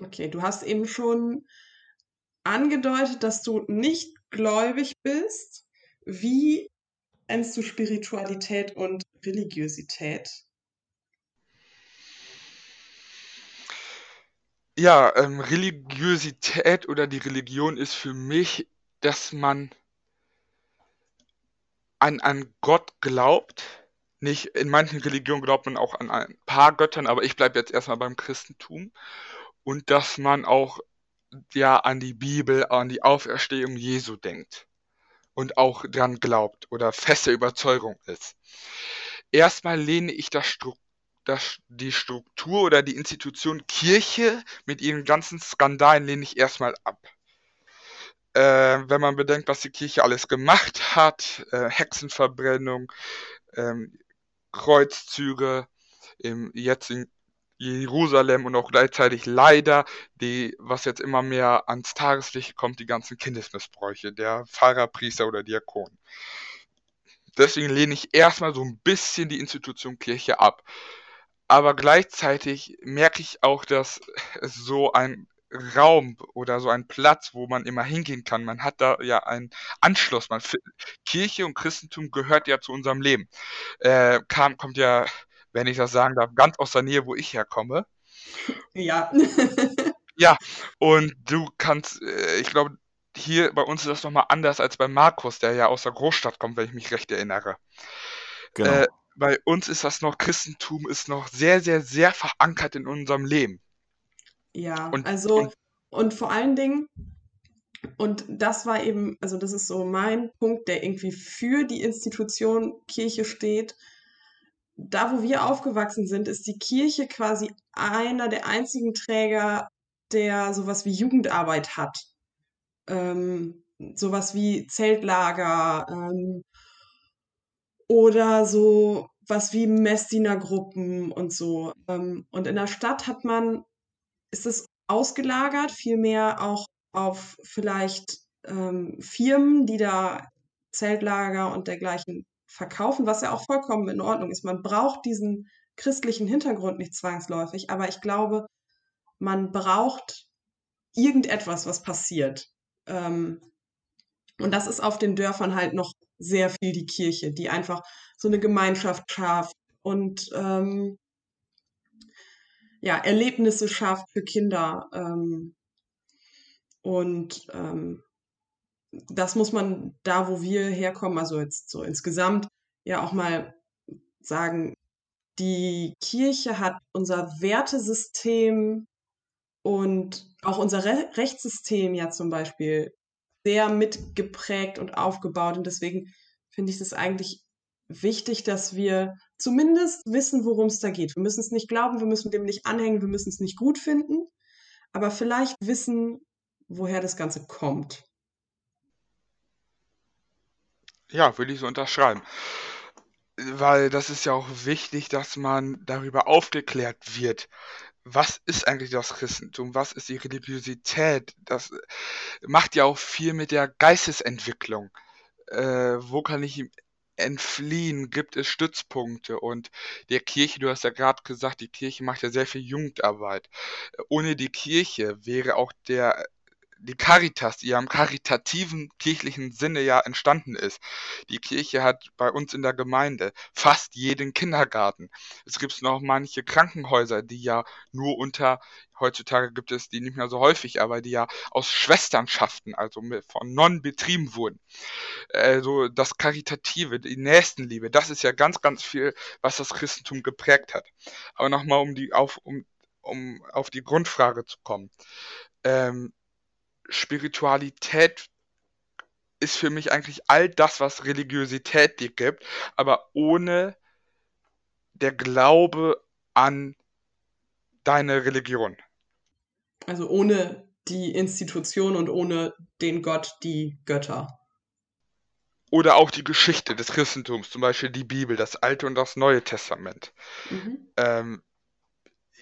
Okay, du hast eben schon angedeutet, dass du nicht gläubig bist. Wie nennst du Spiritualität und Religiosität? Ja, ähm, Religiosität oder die Religion ist für mich, dass man an, an Gott glaubt. Nicht, in manchen Religionen glaubt man auch an ein paar Göttern, aber ich bleibe jetzt erstmal beim Christentum. Und dass man auch ja an die Bibel, an die Auferstehung Jesu denkt und auch dran glaubt oder feste Überzeugung ist. Erstmal lehne ich das, Stru das die Struktur oder die Institution Kirche mit ihren ganzen Skandalen lehne ich erstmal ab äh, wenn man bedenkt, was die Kirche alles gemacht hat, äh, Hexenverbrennung, ähm, Kreuzzüge, im, jetzt in Jerusalem und auch gleichzeitig leider, die, was jetzt immer mehr ans Tageslicht kommt, die ganzen Kindesmissbräuche der Pfarrer, Priester oder Diakon. Deswegen lehne ich erstmal so ein bisschen die Institution Kirche ab. Aber gleichzeitig merke ich auch, dass es so ein Raum oder so ein Platz, wo man immer hingehen kann. Man hat da ja einen Anschluss. Man, Kirche und Christentum gehört ja zu unserem Leben. Äh, kam, kommt ja, wenn ich das sagen darf, ganz aus der Nähe, wo ich herkomme. Ja. ja, und du kannst, äh, ich glaube, hier bei uns ist das nochmal anders als bei Markus, der ja aus der Großstadt kommt, wenn ich mich recht erinnere. Genau. Äh, bei uns ist das noch, Christentum ist noch sehr, sehr, sehr verankert in unserem Leben. Ja, und, also, und, und vor allen Dingen, und das war eben, also das ist so mein Punkt, der irgendwie für die Institution Kirche steht. Da, wo wir aufgewachsen sind, ist die Kirche quasi einer der einzigen Träger, der sowas wie Jugendarbeit hat. Ähm, sowas wie Zeltlager ähm, oder so was wie Messdienergruppen und so. Ähm, und in der Stadt hat man ist es ausgelagert, vielmehr auch auf vielleicht ähm, Firmen, die da Zeltlager und dergleichen verkaufen, was ja auch vollkommen in Ordnung ist. Man braucht diesen christlichen Hintergrund nicht zwangsläufig, aber ich glaube, man braucht irgendetwas, was passiert. Ähm, und das ist auf den Dörfern halt noch sehr viel die Kirche, die einfach so eine Gemeinschaft schafft und ähm, ja, Erlebnisse schafft für Kinder. Ähm, und ähm, das muss man da, wo wir herkommen, also jetzt so insgesamt, ja auch mal sagen, die Kirche hat unser Wertesystem und auch unser Re Rechtssystem ja zum Beispiel sehr mitgeprägt und aufgebaut. Und deswegen finde ich das eigentlich wichtig, dass wir zumindest wissen, worum es da geht. Wir müssen es nicht glauben, wir müssen dem nicht anhängen, wir müssen es nicht gut finden, aber vielleicht wissen, woher das Ganze kommt. Ja, würde ich so unterschreiben. Weil das ist ja auch wichtig, dass man darüber aufgeklärt wird, was ist eigentlich das Christentum? Was ist die Religiosität? Das macht ja auch viel mit der Geistesentwicklung. Äh, wo kann ich entfliehen? Gibt es Stützpunkte? Und der Kirche, du hast ja gerade gesagt, die Kirche macht ja sehr viel Jugendarbeit. Ohne die Kirche wäre auch der die Caritas, die ja im karitativen kirchlichen Sinne ja entstanden ist. Die Kirche hat bei uns in der Gemeinde fast jeden Kindergarten. Es gibt noch manche Krankenhäuser, die ja nur unter, heutzutage gibt es die nicht mehr so häufig, aber die ja aus Schwesternschaften, also von Nonnen betrieben wurden. Also das Karitative, die Nächstenliebe, das ist ja ganz, ganz viel, was das Christentum geprägt hat. Aber nochmal, um die auf, um, um auf die Grundfrage zu kommen. Ähm, Spiritualität ist für mich eigentlich all das, was Religiosität dir gibt, aber ohne der Glaube an deine Religion. Also ohne die Institution und ohne den Gott, die Götter. Oder auch die Geschichte des Christentums, zum Beispiel die Bibel, das Alte und das Neue Testament. Mhm. Ähm,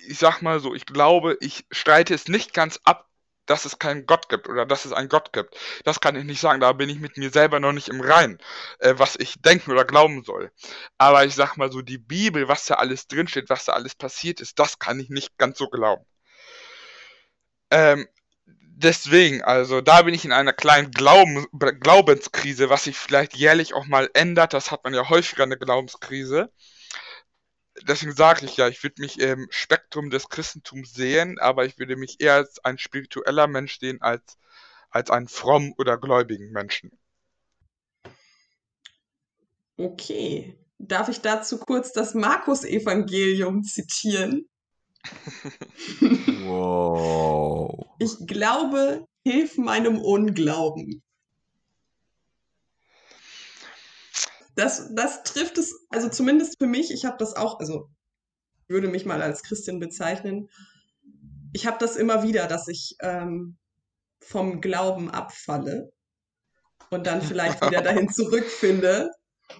ich sag mal so, ich glaube, ich streite es nicht ganz ab, dass es keinen Gott gibt oder dass es einen Gott gibt. Das kann ich nicht sagen, da bin ich mit mir selber noch nicht im Reinen, äh, was ich denken oder glauben soll. Aber ich sag mal so, die Bibel, was da alles drinsteht, was da alles passiert ist, das kann ich nicht ganz so glauben. Ähm, deswegen, also da bin ich in einer kleinen Glauben, Glaubenskrise, was sich vielleicht jährlich auch mal ändert. Das hat man ja häufiger eine Glaubenskrise deswegen sage ich ja, ich würde mich im Spektrum des Christentums sehen, aber ich würde mich eher als ein spiritueller Mensch sehen als, als einen fromm oder gläubigen Menschen. Okay. Darf ich dazu kurz das Markus-Evangelium zitieren? wow. Ich glaube, hilf meinem Unglauben. Das, das trifft es, also zumindest für mich, ich habe das auch, also würde mich mal als Christin bezeichnen. Ich habe das immer wieder, dass ich ähm, vom Glauben abfalle und dann vielleicht wieder dahin zurückfinde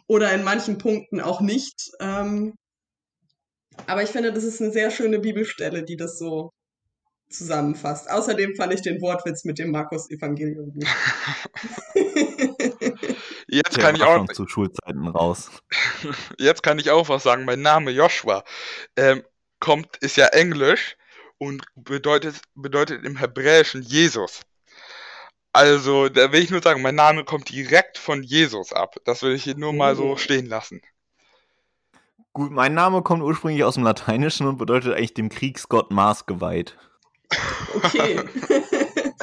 oder in manchen Punkten auch nicht. Ähm, aber ich finde, das ist eine sehr schöne Bibelstelle, die das so zusammenfasst. Außerdem fand ich den Wortwitz mit dem Markus-Evangelium gut. Jetzt kann ich auch zu Schulzeiten raus. Jetzt kann ich auch was sagen. Mein Name Joshua ähm, kommt ist ja Englisch und bedeutet bedeutet im Hebräischen Jesus. Also, da will ich nur sagen, mein Name kommt direkt von Jesus ab. Das will ich hier nur mal so oh. stehen lassen. Gut, mein Name kommt ursprünglich aus dem Lateinischen und bedeutet eigentlich dem Kriegsgott Mars geweiht. Okay.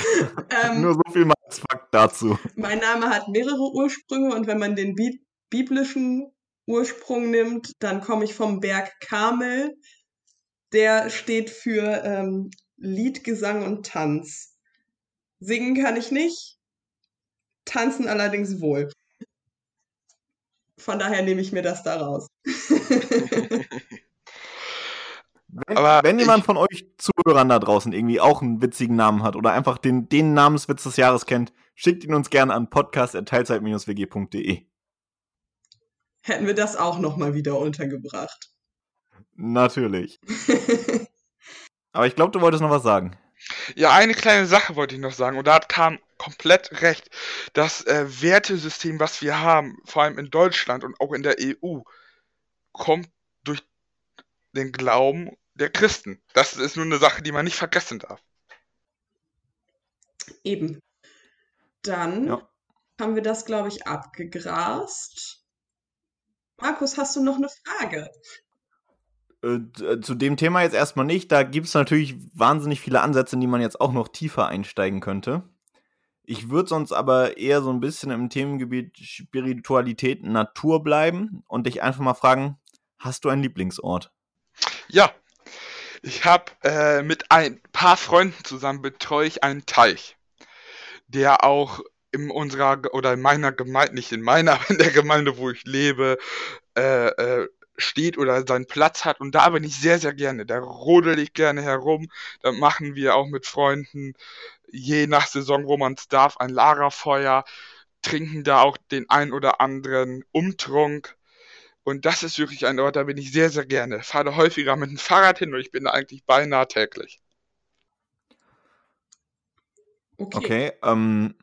ähm, Nur so viel mal als Fakt dazu. Mein Name hat mehrere Ursprünge und wenn man den Bi biblischen Ursprung nimmt, dann komme ich vom Berg Karmel. Der steht für ähm, Lied, Gesang und Tanz. Singen kann ich nicht, tanzen allerdings wohl. Von daher nehme ich mir das da raus. Wenn, Aber wenn jemand ich, von euch Zuhörern da draußen irgendwie auch einen witzigen Namen hat oder einfach den, den Namenswitz des Jahres kennt, schickt ihn uns gerne an podcast.teilzeit-wg.de. Hätten wir das auch nochmal wieder untergebracht. Natürlich. Aber ich glaube, du wolltest noch was sagen. Ja, eine kleine Sache wollte ich noch sagen und da hat Kam komplett recht. Das äh, Wertesystem, was wir haben, vor allem in Deutschland und auch in der EU, kommt durch den Glauben der Christen. Das ist nur eine Sache, die man nicht vergessen darf. Eben. Dann ja. haben wir das, glaube ich, abgegrast. Markus, hast du noch eine Frage? Äh, äh, zu dem Thema jetzt erstmal nicht. Da gibt es natürlich wahnsinnig viele Ansätze, in die man jetzt auch noch tiefer einsteigen könnte. Ich würde sonst aber eher so ein bisschen im Themengebiet Spiritualität, Natur bleiben und dich einfach mal fragen, hast du einen Lieblingsort? Ja, ich habe äh, mit ein paar Freunden zusammen betreue ich einen Teich, der auch in unserer oder in meiner Gemeinde, nicht in meiner, aber in der Gemeinde, wo ich lebe, äh, äh, steht oder seinen Platz hat. Und da bin ich sehr, sehr gerne. Da rodel ich gerne herum. Da machen wir auch mit Freunden, je nach Saison, wo man es darf, ein Lagerfeuer, trinken da auch den ein oder anderen Umtrunk Und das ist wirklich ein Ort, da bin ich sehr, sehr gerne. Fahre häufiger mit dem Fahrrad hin und ich bin da eigentlich beinahe täglich. Okay, okay ähm,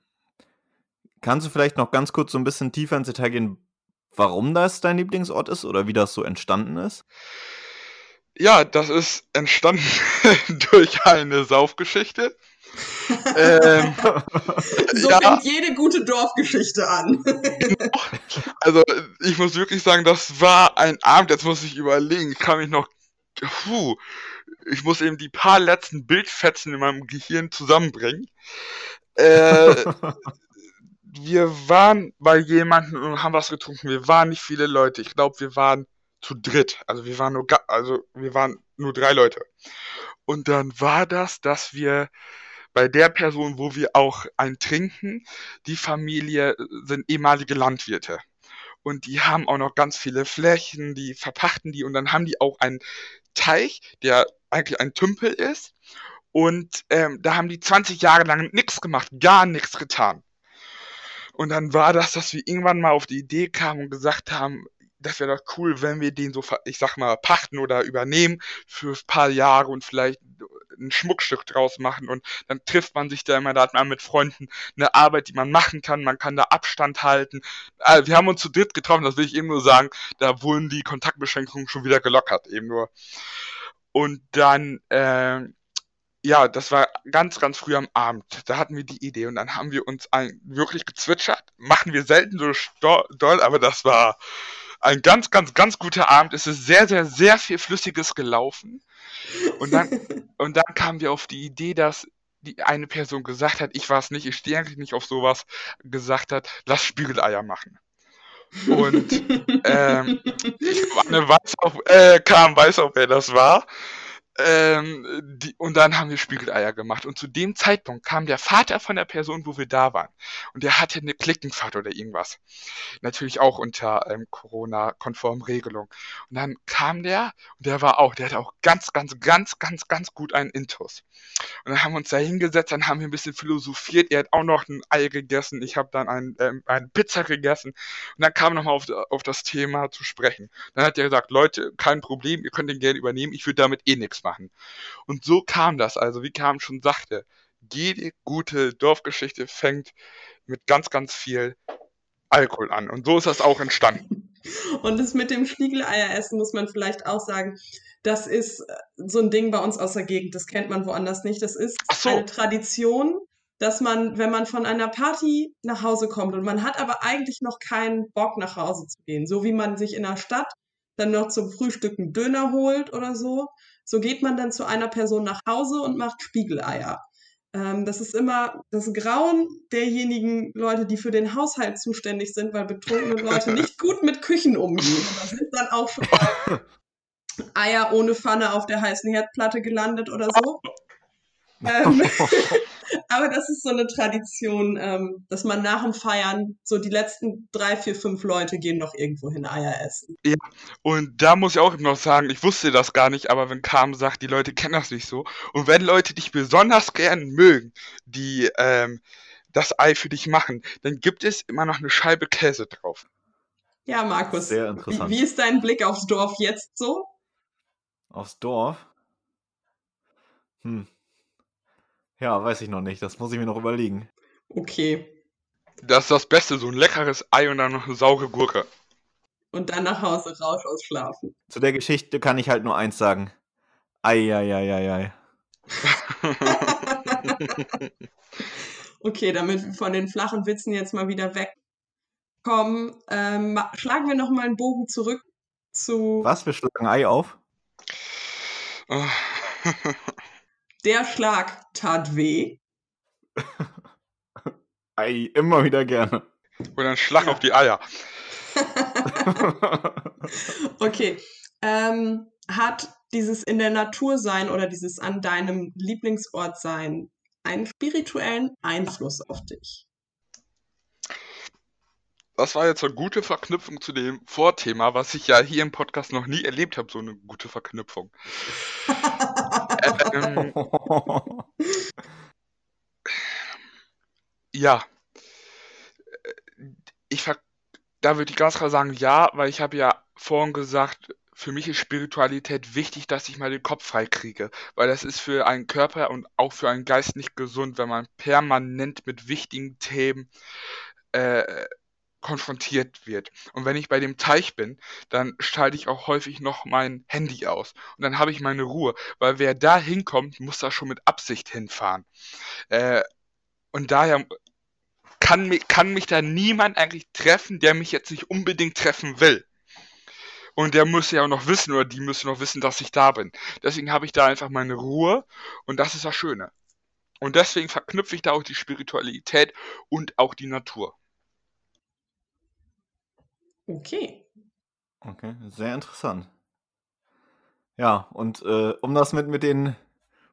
kannst du vielleicht noch ganz kurz so ein bisschen tiefer ins Detail gehen, warum das dein Lieblingsort ist oder wie das so entstanden ist? Ja, das ist entstanden durch eine Saufgeschichte. Ähm, so ja, fängt jede gute Dorfgeschichte an. also ich muss wirklich sagen, das war ein Abend, jetzt muss ich überlegen, ich kann mich noch, puh, ich muss eben die paar letzten Bildfetzen in meinem Gehirn zusammenbringen. Äh, wir waren bei jemandem und haben was getrunken. Wir waren nicht viele Leute. Ich glaube, wir waren zu dritt. Also wir waren nur, also wir waren nur drei Leute. Und dann war das, dass wir bei der Person, wo wir auch ein trinken, die Familie sind ehemalige Landwirte. Und die haben auch noch ganz viele Flächen, die verpachten die und dann haben die auch einen Teich, der eigentlich ein Tümpel ist. Und ähm, da haben die 20 Jahre lang nichts gemacht, gar nichts getan. Und dann war das, dass wir irgendwann mal auf die Idee kamen und gesagt haben, das wäre doch cool, wenn wir den so, ich sag mal, pachten oder übernehmen für ein paar Jahre und vielleicht ein Schmuckstück draus machen und dann trifft man sich da immer, da hat man mit Freunden eine Arbeit, die man machen kann, man kann da Abstand halten. Also wir haben uns zu dritt getroffen, das will ich eben nur sagen, da wurden die Kontaktbeschränkungen schon wieder gelockert, eben nur. Und dann, äh, ja, das war ganz, ganz früh am Abend. Da hatten wir die Idee und dann haben wir uns ein, wirklich gezwitschert. Machen wir selten so doll, aber das war ein ganz, ganz, ganz guter Abend. Es ist sehr, sehr, sehr viel Flüssiges gelaufen. Und dann, und dann kamen wir auf die Idee, dass die eine Person gesagt hat, ich war es nicht, ich stehe eigentlich nicht auf sowas, gesagt hat, lass Spiegeleier machen. Und ähm, ich weiß auch, äh, kam, weiß auch, wer das war. Ähm, die, und dann haben wir Spiegeleier gemacht. Und zu dem Zeitpunkt kam der Vater von der Person, wo wir da waren. Und der hatte eine Klickenfahrt oder irgendwas. Natürlich auch unter ähm, Corona-konformen Regelung. Und dann kam der, und der war auch, der hatte auch ganz, ganz, ganz, ganz, ganz gut einen Intus. Und dann haben wir uns da hingesetzt, dann haben wir ein bisschen philosophiert. Er hat auch noch ein Ei gegessen. Ich habe dann ein, ähm, Pizza gegessen. Und dann kam nochmal auf, auf das Thema zu sprechen. Dann hat er gesagt, Leute, kein Problem, ihr könnt den gerne übernehmen. Ich würde damit eh nichts machen machen. Und so kam das. Also, wie Carmen schon sagte, jede gute Dorfgeschichte fängt mit ganz, ganz viel Alkohol an. Und so ist das auch entstanden. Und das mit dem Spiegeleier-Essen muss man vielleicht auch sagen, das ist äh, so ein Ding bei uns aus der Gegend. Das kennt man woanders nicht. Das ist so. eine Tradition, dass man, wenn man von einer Party nach Hause kommt und man hat aber eigentlich noch keinen Bock nach Hause zu gehen, so wie man sich in der Stadt dann noch zum Frühstück einen Döner holt oder so, so geht man dann zu einer Person nach Hause und macht Spiegeleier. Ähm, das ist immer das Grauen derjenigen Leute, die für den Haushalt zuständig sind, weil betrunkene Leute nicht gut mit Küchen umgehen. da sind dann auch schon Eier ohne Pfanne auf der heißen Herdplatte gelandet oder so. ähm, aber das ist so eine Tradition, ähm, dass man nach dem Feiern so die letzten drei, vier, fünf Leute gehen noch irgendwo hin Eier essen. Ja, und da muss ich auch noch sagen, ich wusste das gar nicht, aber wenn Kam sagt, die Leute kennen das nicht so. Und wenn Leute dich besonders gern mögen, die ähm, das Ei für dich machen, dann gibt es immer noch eine Scheibe Käse drauf. Ja, Markus. Sehr interessant. Wie, wie ist dein Blick aufs Dorf jetzt so? Aufs Dorf? Hm. Ja, weiß ich noch nicht. Das muss ich mir noch überlegen. Okay. Das ist das Beste, so ein leckeres Ei und dann noch eine saure Gurke. Und dann nach Hause raus ausschlafen. Zu der Geschichte kann ich halt nur eins sagen. Ei, ei, ei, ei, ei. okay, damit wir von den flachen Witzen jetzt mal wieder wegkommen, ähm, schlagen wir noch mal einen Bogen zurück zu. Was? Wir schlagen Ei auf? Der Schlag tat weh. Ei, immer wieder gerne. Und dann Schlag ja. auf die Eier. okay. Ähm, hat dieses in der Natur sein oder dieses an deinem Lieblingsort sein einen spirituellen Einfluss auf dich? Das war jetzt eine gute Verknüpfung zu dem Vorthema, was ich ja hier im Podcast noch nie erlebt habe, so eine gute Verknüpfung. ähm, ja. Ich ver da würde ich ganz klar sagen, ja, weil ich habe ja vorhin gesagt, für mich ist Spiritualität wichtig, dass ich mal den Kopf frei kriege, weil das ist für einen Körper und auch für einen Geist nicht gesund, wenn man permanent mit wichtigen Themen äh, konfrontiert wird. Und wenn ich bei dem Teich bin, dann schalte ich auch häufig noch mein Handy aus. Und dann habe ich meine Ruhe, weil wer da hinkommt, muss da schon mit Absicht hinfahren. Äh, und daher kann, kann mich da niemand eigentlich treffen, der mich jetzt nicht unbedingt treffen will. Und der muss ja auch noch wissen, oder die müssen noch wissen, dass ich da bin. Deswegen habe ich da einfach meine Ruhe und das ist das Schöne. Und deswegen verknüpfe ich da auch die Spiritualität und auch die Natur. Okay. Okay, sehr interessant. Ja, und äh, um das mit, mit den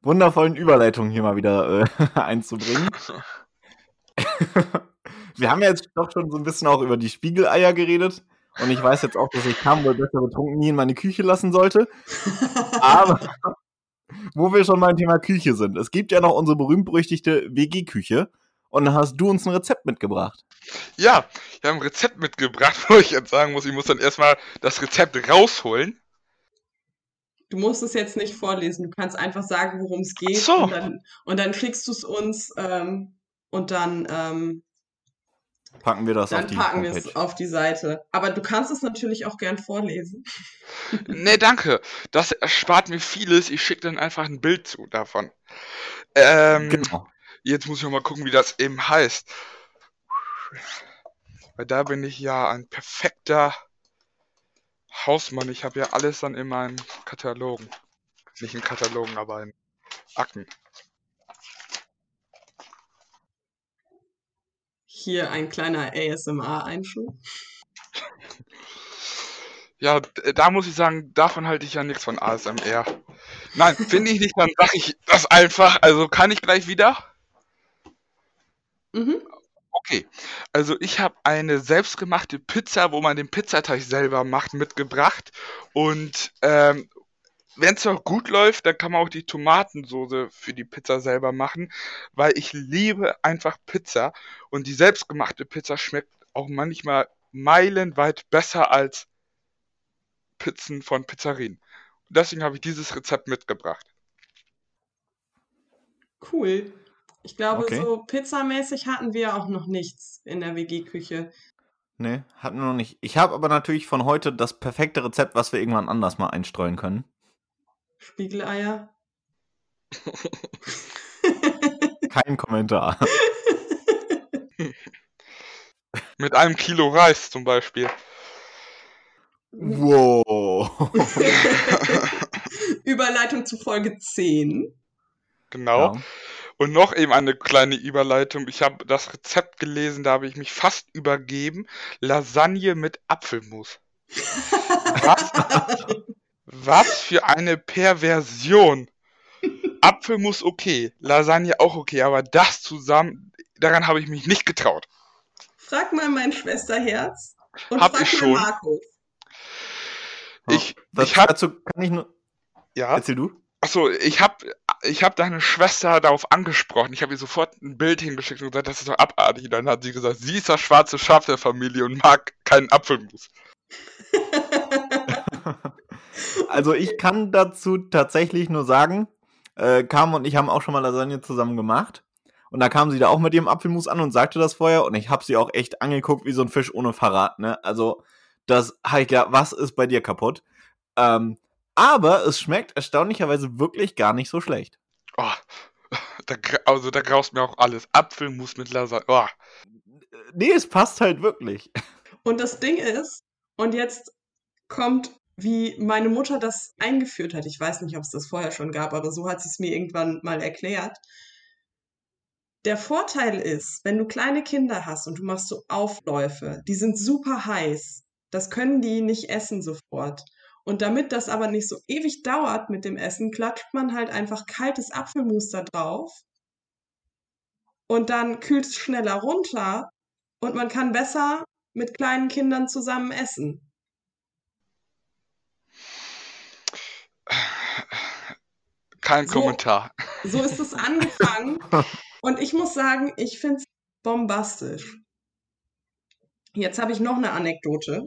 wundervollen Überleitungen hier mal wieder äh, einzubringen. Wir haben ja jetzt doch schon so ein bisschen auch über die Spiegeleier geredet. Und ich weiß jetzt auch, dass ich Kam wohl besser betrunken nie in meine Küche lassen sollte. Aber wo wir schon beim Thema Küche sind. Es gibt ja noch unsere berühmt-berüchtigte WG-Küche. Und da hast du uns ein Rezept mitgebracht. Ja, ich habe ein Rezept mitgebracht, wo ich jetzt sagen muss, ich muss dann erstmal das Rezept rausholen. Du musst es jetzt nicht vorlesen, du kannst einfach sagen, worum es geht. So. Und, dann, und dann kriegst du es uns ähm, und dann, ähm, packen wir das dann auf die packen wir es auf die Seite. Aber du kannst es natürlich auch gern vorlesen. Nee, danke. Das erspart mir vieles. Ich schicke dann einfach ein Bild zu davon. Ähm, Genau. Jetzt muss ich noch mal gucken, wie das eben heißt. Weil da bin ich ja ein perfekter Hausmann. Ich habe ja alles dann in meinen Katalogen. Nicht in Katalogen, aber in Akten. Hier ein kleiner ASMR-Einschub. Ja, da muss ich sagen, davon halte ich ja nichts von ASMR. Nein, finde ich nicht, dann sage ich das einfach. Also kann ich gleich wieder? Mhm. Okay, also ich habe eine selbstgemachte Pizza, wo man den Pizzateig selber macht, mitgebracht. Und ähm, wenn es noch gut läuft, dann kann man auch die Tomatensoße für die Pizza selber machen, weil ich liebe einfach Pizza. Und die selbstgemachte Pizza schmeckt auch manchmal meilenweit besser als Pizzen von Pizzerien. Und deswegen habe ich dieses Rezept mitgebracht. Cool. Ich glaube, Okay. so pizzamäßig hatten wir auch noch nichts in der WG-Küche. Nee, hatten wir noch nicht. Ich habe aber natürlich von heute das perfekte Rezept, was wir irgendwann anders mal einstreuen können. Spiegeleier. Kein Kommentar. Mit einem Kilo Reis zum Beispiel. Wow. Überleitung zu Folge 10. Genau. Ja. Und noch eben eine kleine Überleitung. Ich habe das Rezept gelesen, da habe ich mich fast übergeben. Lasagne mit Apfelmus. Was, was für eine Perversion. Apfelmus okay, Lasagne auch okay, aber das zusammen, daran habe ich mich nicht getraut. Frag mal mein Schwesterherz und Hab frag ich mal schon. Markus. Ich, Das, ich habe, dazu kann ich nur. ja, Erzähl du. achso, ich habe, ich habe deine Schwester darauf angesprochen. Ich habe ihr sofort ein Bild hingeschickt und gesagt, das ist doch abartig. Und dann hat sie gesagt, sie ist das schwarze Schaf der Familie und mag keinen Apfelmus. Also ich kann dazu tatsächlich nur sagen, äh, Carmen und ich haben auch schon mal Lasagne zusammen gemacht. Und da kam sie da auch mit ihrem Apfelmus an und sagte das vorher. Und ich habe sie auch echt angeguckt wie so ein Fisch ohne Verrat. Ne? Also das habe ich gedacht, was ist bei dir kaputt? Ähm, aber es schmeckt erstaunlicherweise wirklich gar nicht so schlecht. Oh, da, also da graust mir auch alles. Apfelmus mit Lasagne. Oh. Nee, es passt halt wirklich. Und das Ding ist, und jetzt kommt, wie meine Mutter das eingeführt hat. Ich weiß nicht, ob es das vorher schon gab, aber so hat sie es mir irgendwann mal erklärt. Der Vorteil ist, wenn du kleine Kinder hast und du machst so Aufläufe, die sind super heiß. Das können die nicht essen sofort. Und damit das aber nicht so ewig dauert mit dem Essen, klatscht man halt einfach kaltes Apfelmus da drauf. Und dann kühlt es schneller runter und man kann besser mit kleinen Kindern zusammen essen. Kein So. Kommentar. So ist es angefangen. Und ich muss sagen, ich finde es bombastisch. Jetzt habe ich noch eine Anekdote.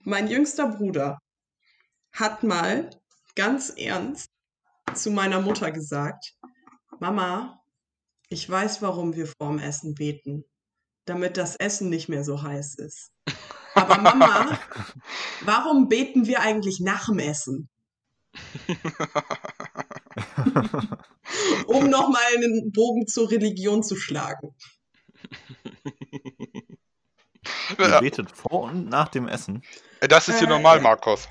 Mein jüngster Bruder hat mal ganz ernst zu meiner Mutter gesagt, Mama, ich weiß, warum wir vorm Essen beten, damit das Essen nicht mehr so heiß ist. Aber Mama, warum beten wir eigentlich nach dem Essen? um nochmal einen Bogen zur Religion zu schlagen. Ihr betet vor und nach dem Essen. Das ist hier Äh, normal, ja. Markus.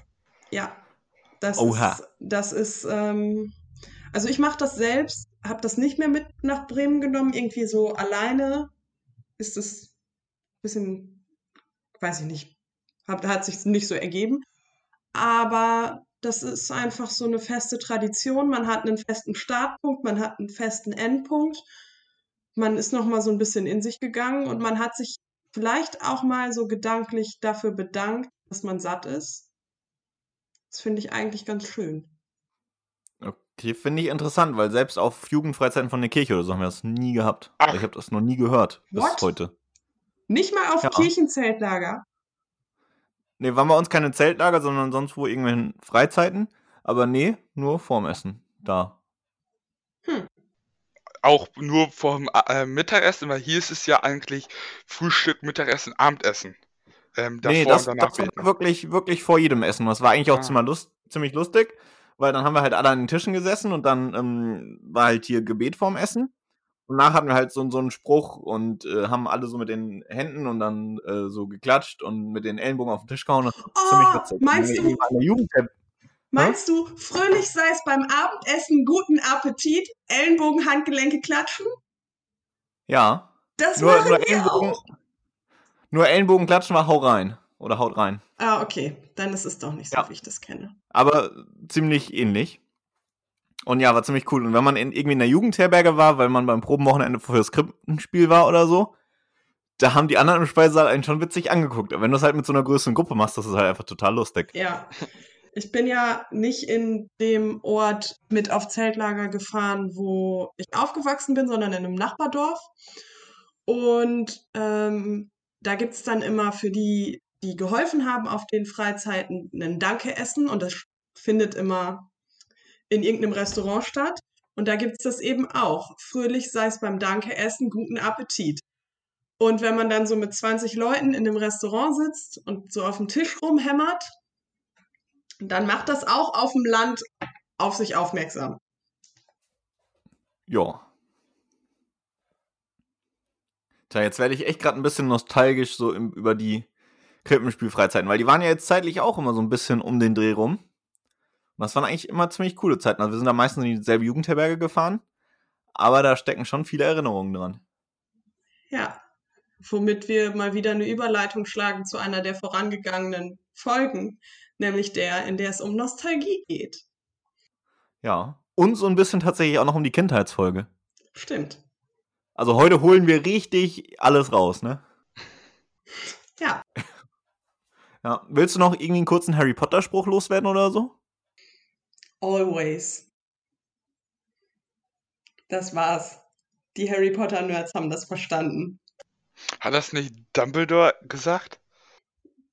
Ja, das Oha. ist, das ist, ähm, also ich mache das selbst, habe das nicht mehr mit nach Bremen genommen. Irgendwie so alleine ist es ein bisschen, weiß ich nicht, hab, hat sich nicht so ergeben. Aber das ist einfach so eine feste Tradition. Man hat einen festen Startpunkt, man hat einen festen Endpunkt. Man ist noch mal so ein bisschen in sich gegangen und man hat sich vielleicht auch mal so gedanklich dafür bedankt, dass man satt ist. Das finde ich eigentlich ganz schön. Okay, finde ich interessant, weil selbst auf Jugendfreizeiten von der Kirche oder so haben wir das nie gehabt. Ach. Ich habe das noch nie gehört bis What? heute. Nicht mal auf Ja. Kirchenzeltlager. Nee, waren bei uns keine Zeltlager, sondern sonst wo irgendwelchen Freizeiten. Aber nee, nur vorm Essen. Da. Auch nur vorm äh, Mittagessen, weil hier ist es ja eigentlich Frühstück, Mittagessen, Abendessen. Ähm, davor nee, das, und danach das war wirklich, wirklich vor jedem Essen. Das war eigentlich auch Ah. ziemlich, lust, ziemlich lustig, weil dann haben wir halt alle an den Tischen gesessen und dann ähm, war halt hier Gebet vorm Essen. Und nachher hatten wir halt so, so einen Spruch und äh, haben alle so mit den Händen und dann äh, so geklatscht und mit den Ellenbogen auf den Tisch gehauen. Das war ziemlich Oh, witzig. meinst du- Meinst du, fröhlich sei es beim Abendessen, guten Appetit, Ellenbogen, Handgelenke klatschen? Ja. Das Nur, machen nur, wir Ellenbogen, auch. Nur Ellenbogen klatschen war hau rein. Oder haut rein. Ah, okay. Dann ist es doch nicht so, Ja. wie ich das kenne. aber ziemlich ähnlich. Und ja, war ziemlich cool. Und wenn man in, irgendwie in der Jugendherberge war, weil man beim Probenwochenende für das Krippenspiel war oder so, da haben die anderen im Speisesaal einen schon witzig angeguckt. Aber wenn du es halt mit so einer größeren Gruppe machst, das ist halt einfach total lustig. Ja. Ich bin ja nicht in dem Ort mit auf Zeltlager gefahren, wo ich aufgewachsen bin, sondern in einem Nachbardorf. Und ähm, da gibt es dann immer für die, die geholfen haben auf den Freizeiten, ein Danke-Essen. Und das findet immer in irgendeinem Restaurant statt. Und da gibt es das eben auch. Fröhlich sei es beim Danke-Essen, guten Appetit. Und wenn man dann so mit 20 Leuten in einem Restaurant sitzt und so auf dem Tisch rumhämmert, dann macht das auch auf dem Land auf sich aufmerksam. Ja. Tja, jetzt werde ich echt gerade ein bisschen nostalgisch so im, über die Krippenspielfreizeiten, weil die waren ja jetzt zeitlich auch immer so ein bisschen um den Dreh rum. Und das waren eigentlich immer ziemlich coole Zeiten. Also wir sind da meistens in dieselbe Jugendherberge gefahren, aber da stecken schon viele Erinnerungen dran. Ja, womit wir mal wieder eine Überleitung schlagen zu einer der vorangegangenen Folgen, nämlich der, in der es um Nostalgie geht. Ja. Und so ein bisschen tatsächlich auch noch um die Kindheitsfolge. Stimmt. Also heute holen wir richtig alles raus, ne? Ja. Ja. Willst du noch irgendwie einen kurzen Harry Potter-Spruch loswerden oder so? Always. Das war's. Die Harry Potter-Nerds haben das verstanden. Hat das nicht Dumbledore gesagt?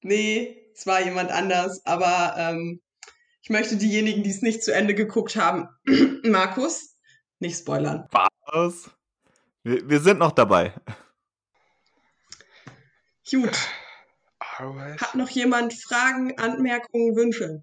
Nee, es war jemand anders, aber ähm, ich möchte diejenigen, die es nicht zu Ende geguckt haben, Markus, nicht spoilern. Was? Wir, wir sind noch dabei. Gut, hat noch jemand Fragen, Anmerkungen, Wünsche?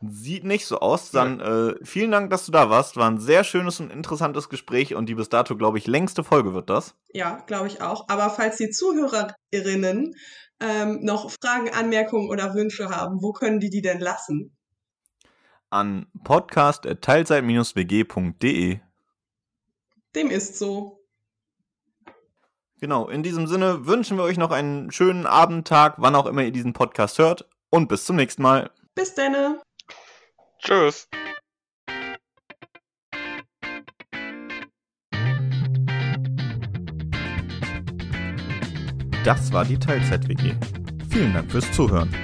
Sieht nicht so aus. Dann äh, vielen Dank, dass du da warst. War ein sehr schönes und interessantes Gespräch und die bis dato, glaube ich, längste Folge wird das. Ja, glaube ich auch. Aber falls die ZuhörerInnen ähm, noch Fragen, Anmerkungen oder Wünsche haben, wo können die die denn lassen? An podcast.teilzeit-wg.de. Dem ist so. Genau, in diesem Sinne wünschen wir euch noch einen schönen Abend, Tag, wann auch immer ihr diesen Podcast hört. Und bis zum nächsten Mal. Bis denne. Tschüss. Das war die Teilzeit-WG. Vielen Dank fürs Zuhören.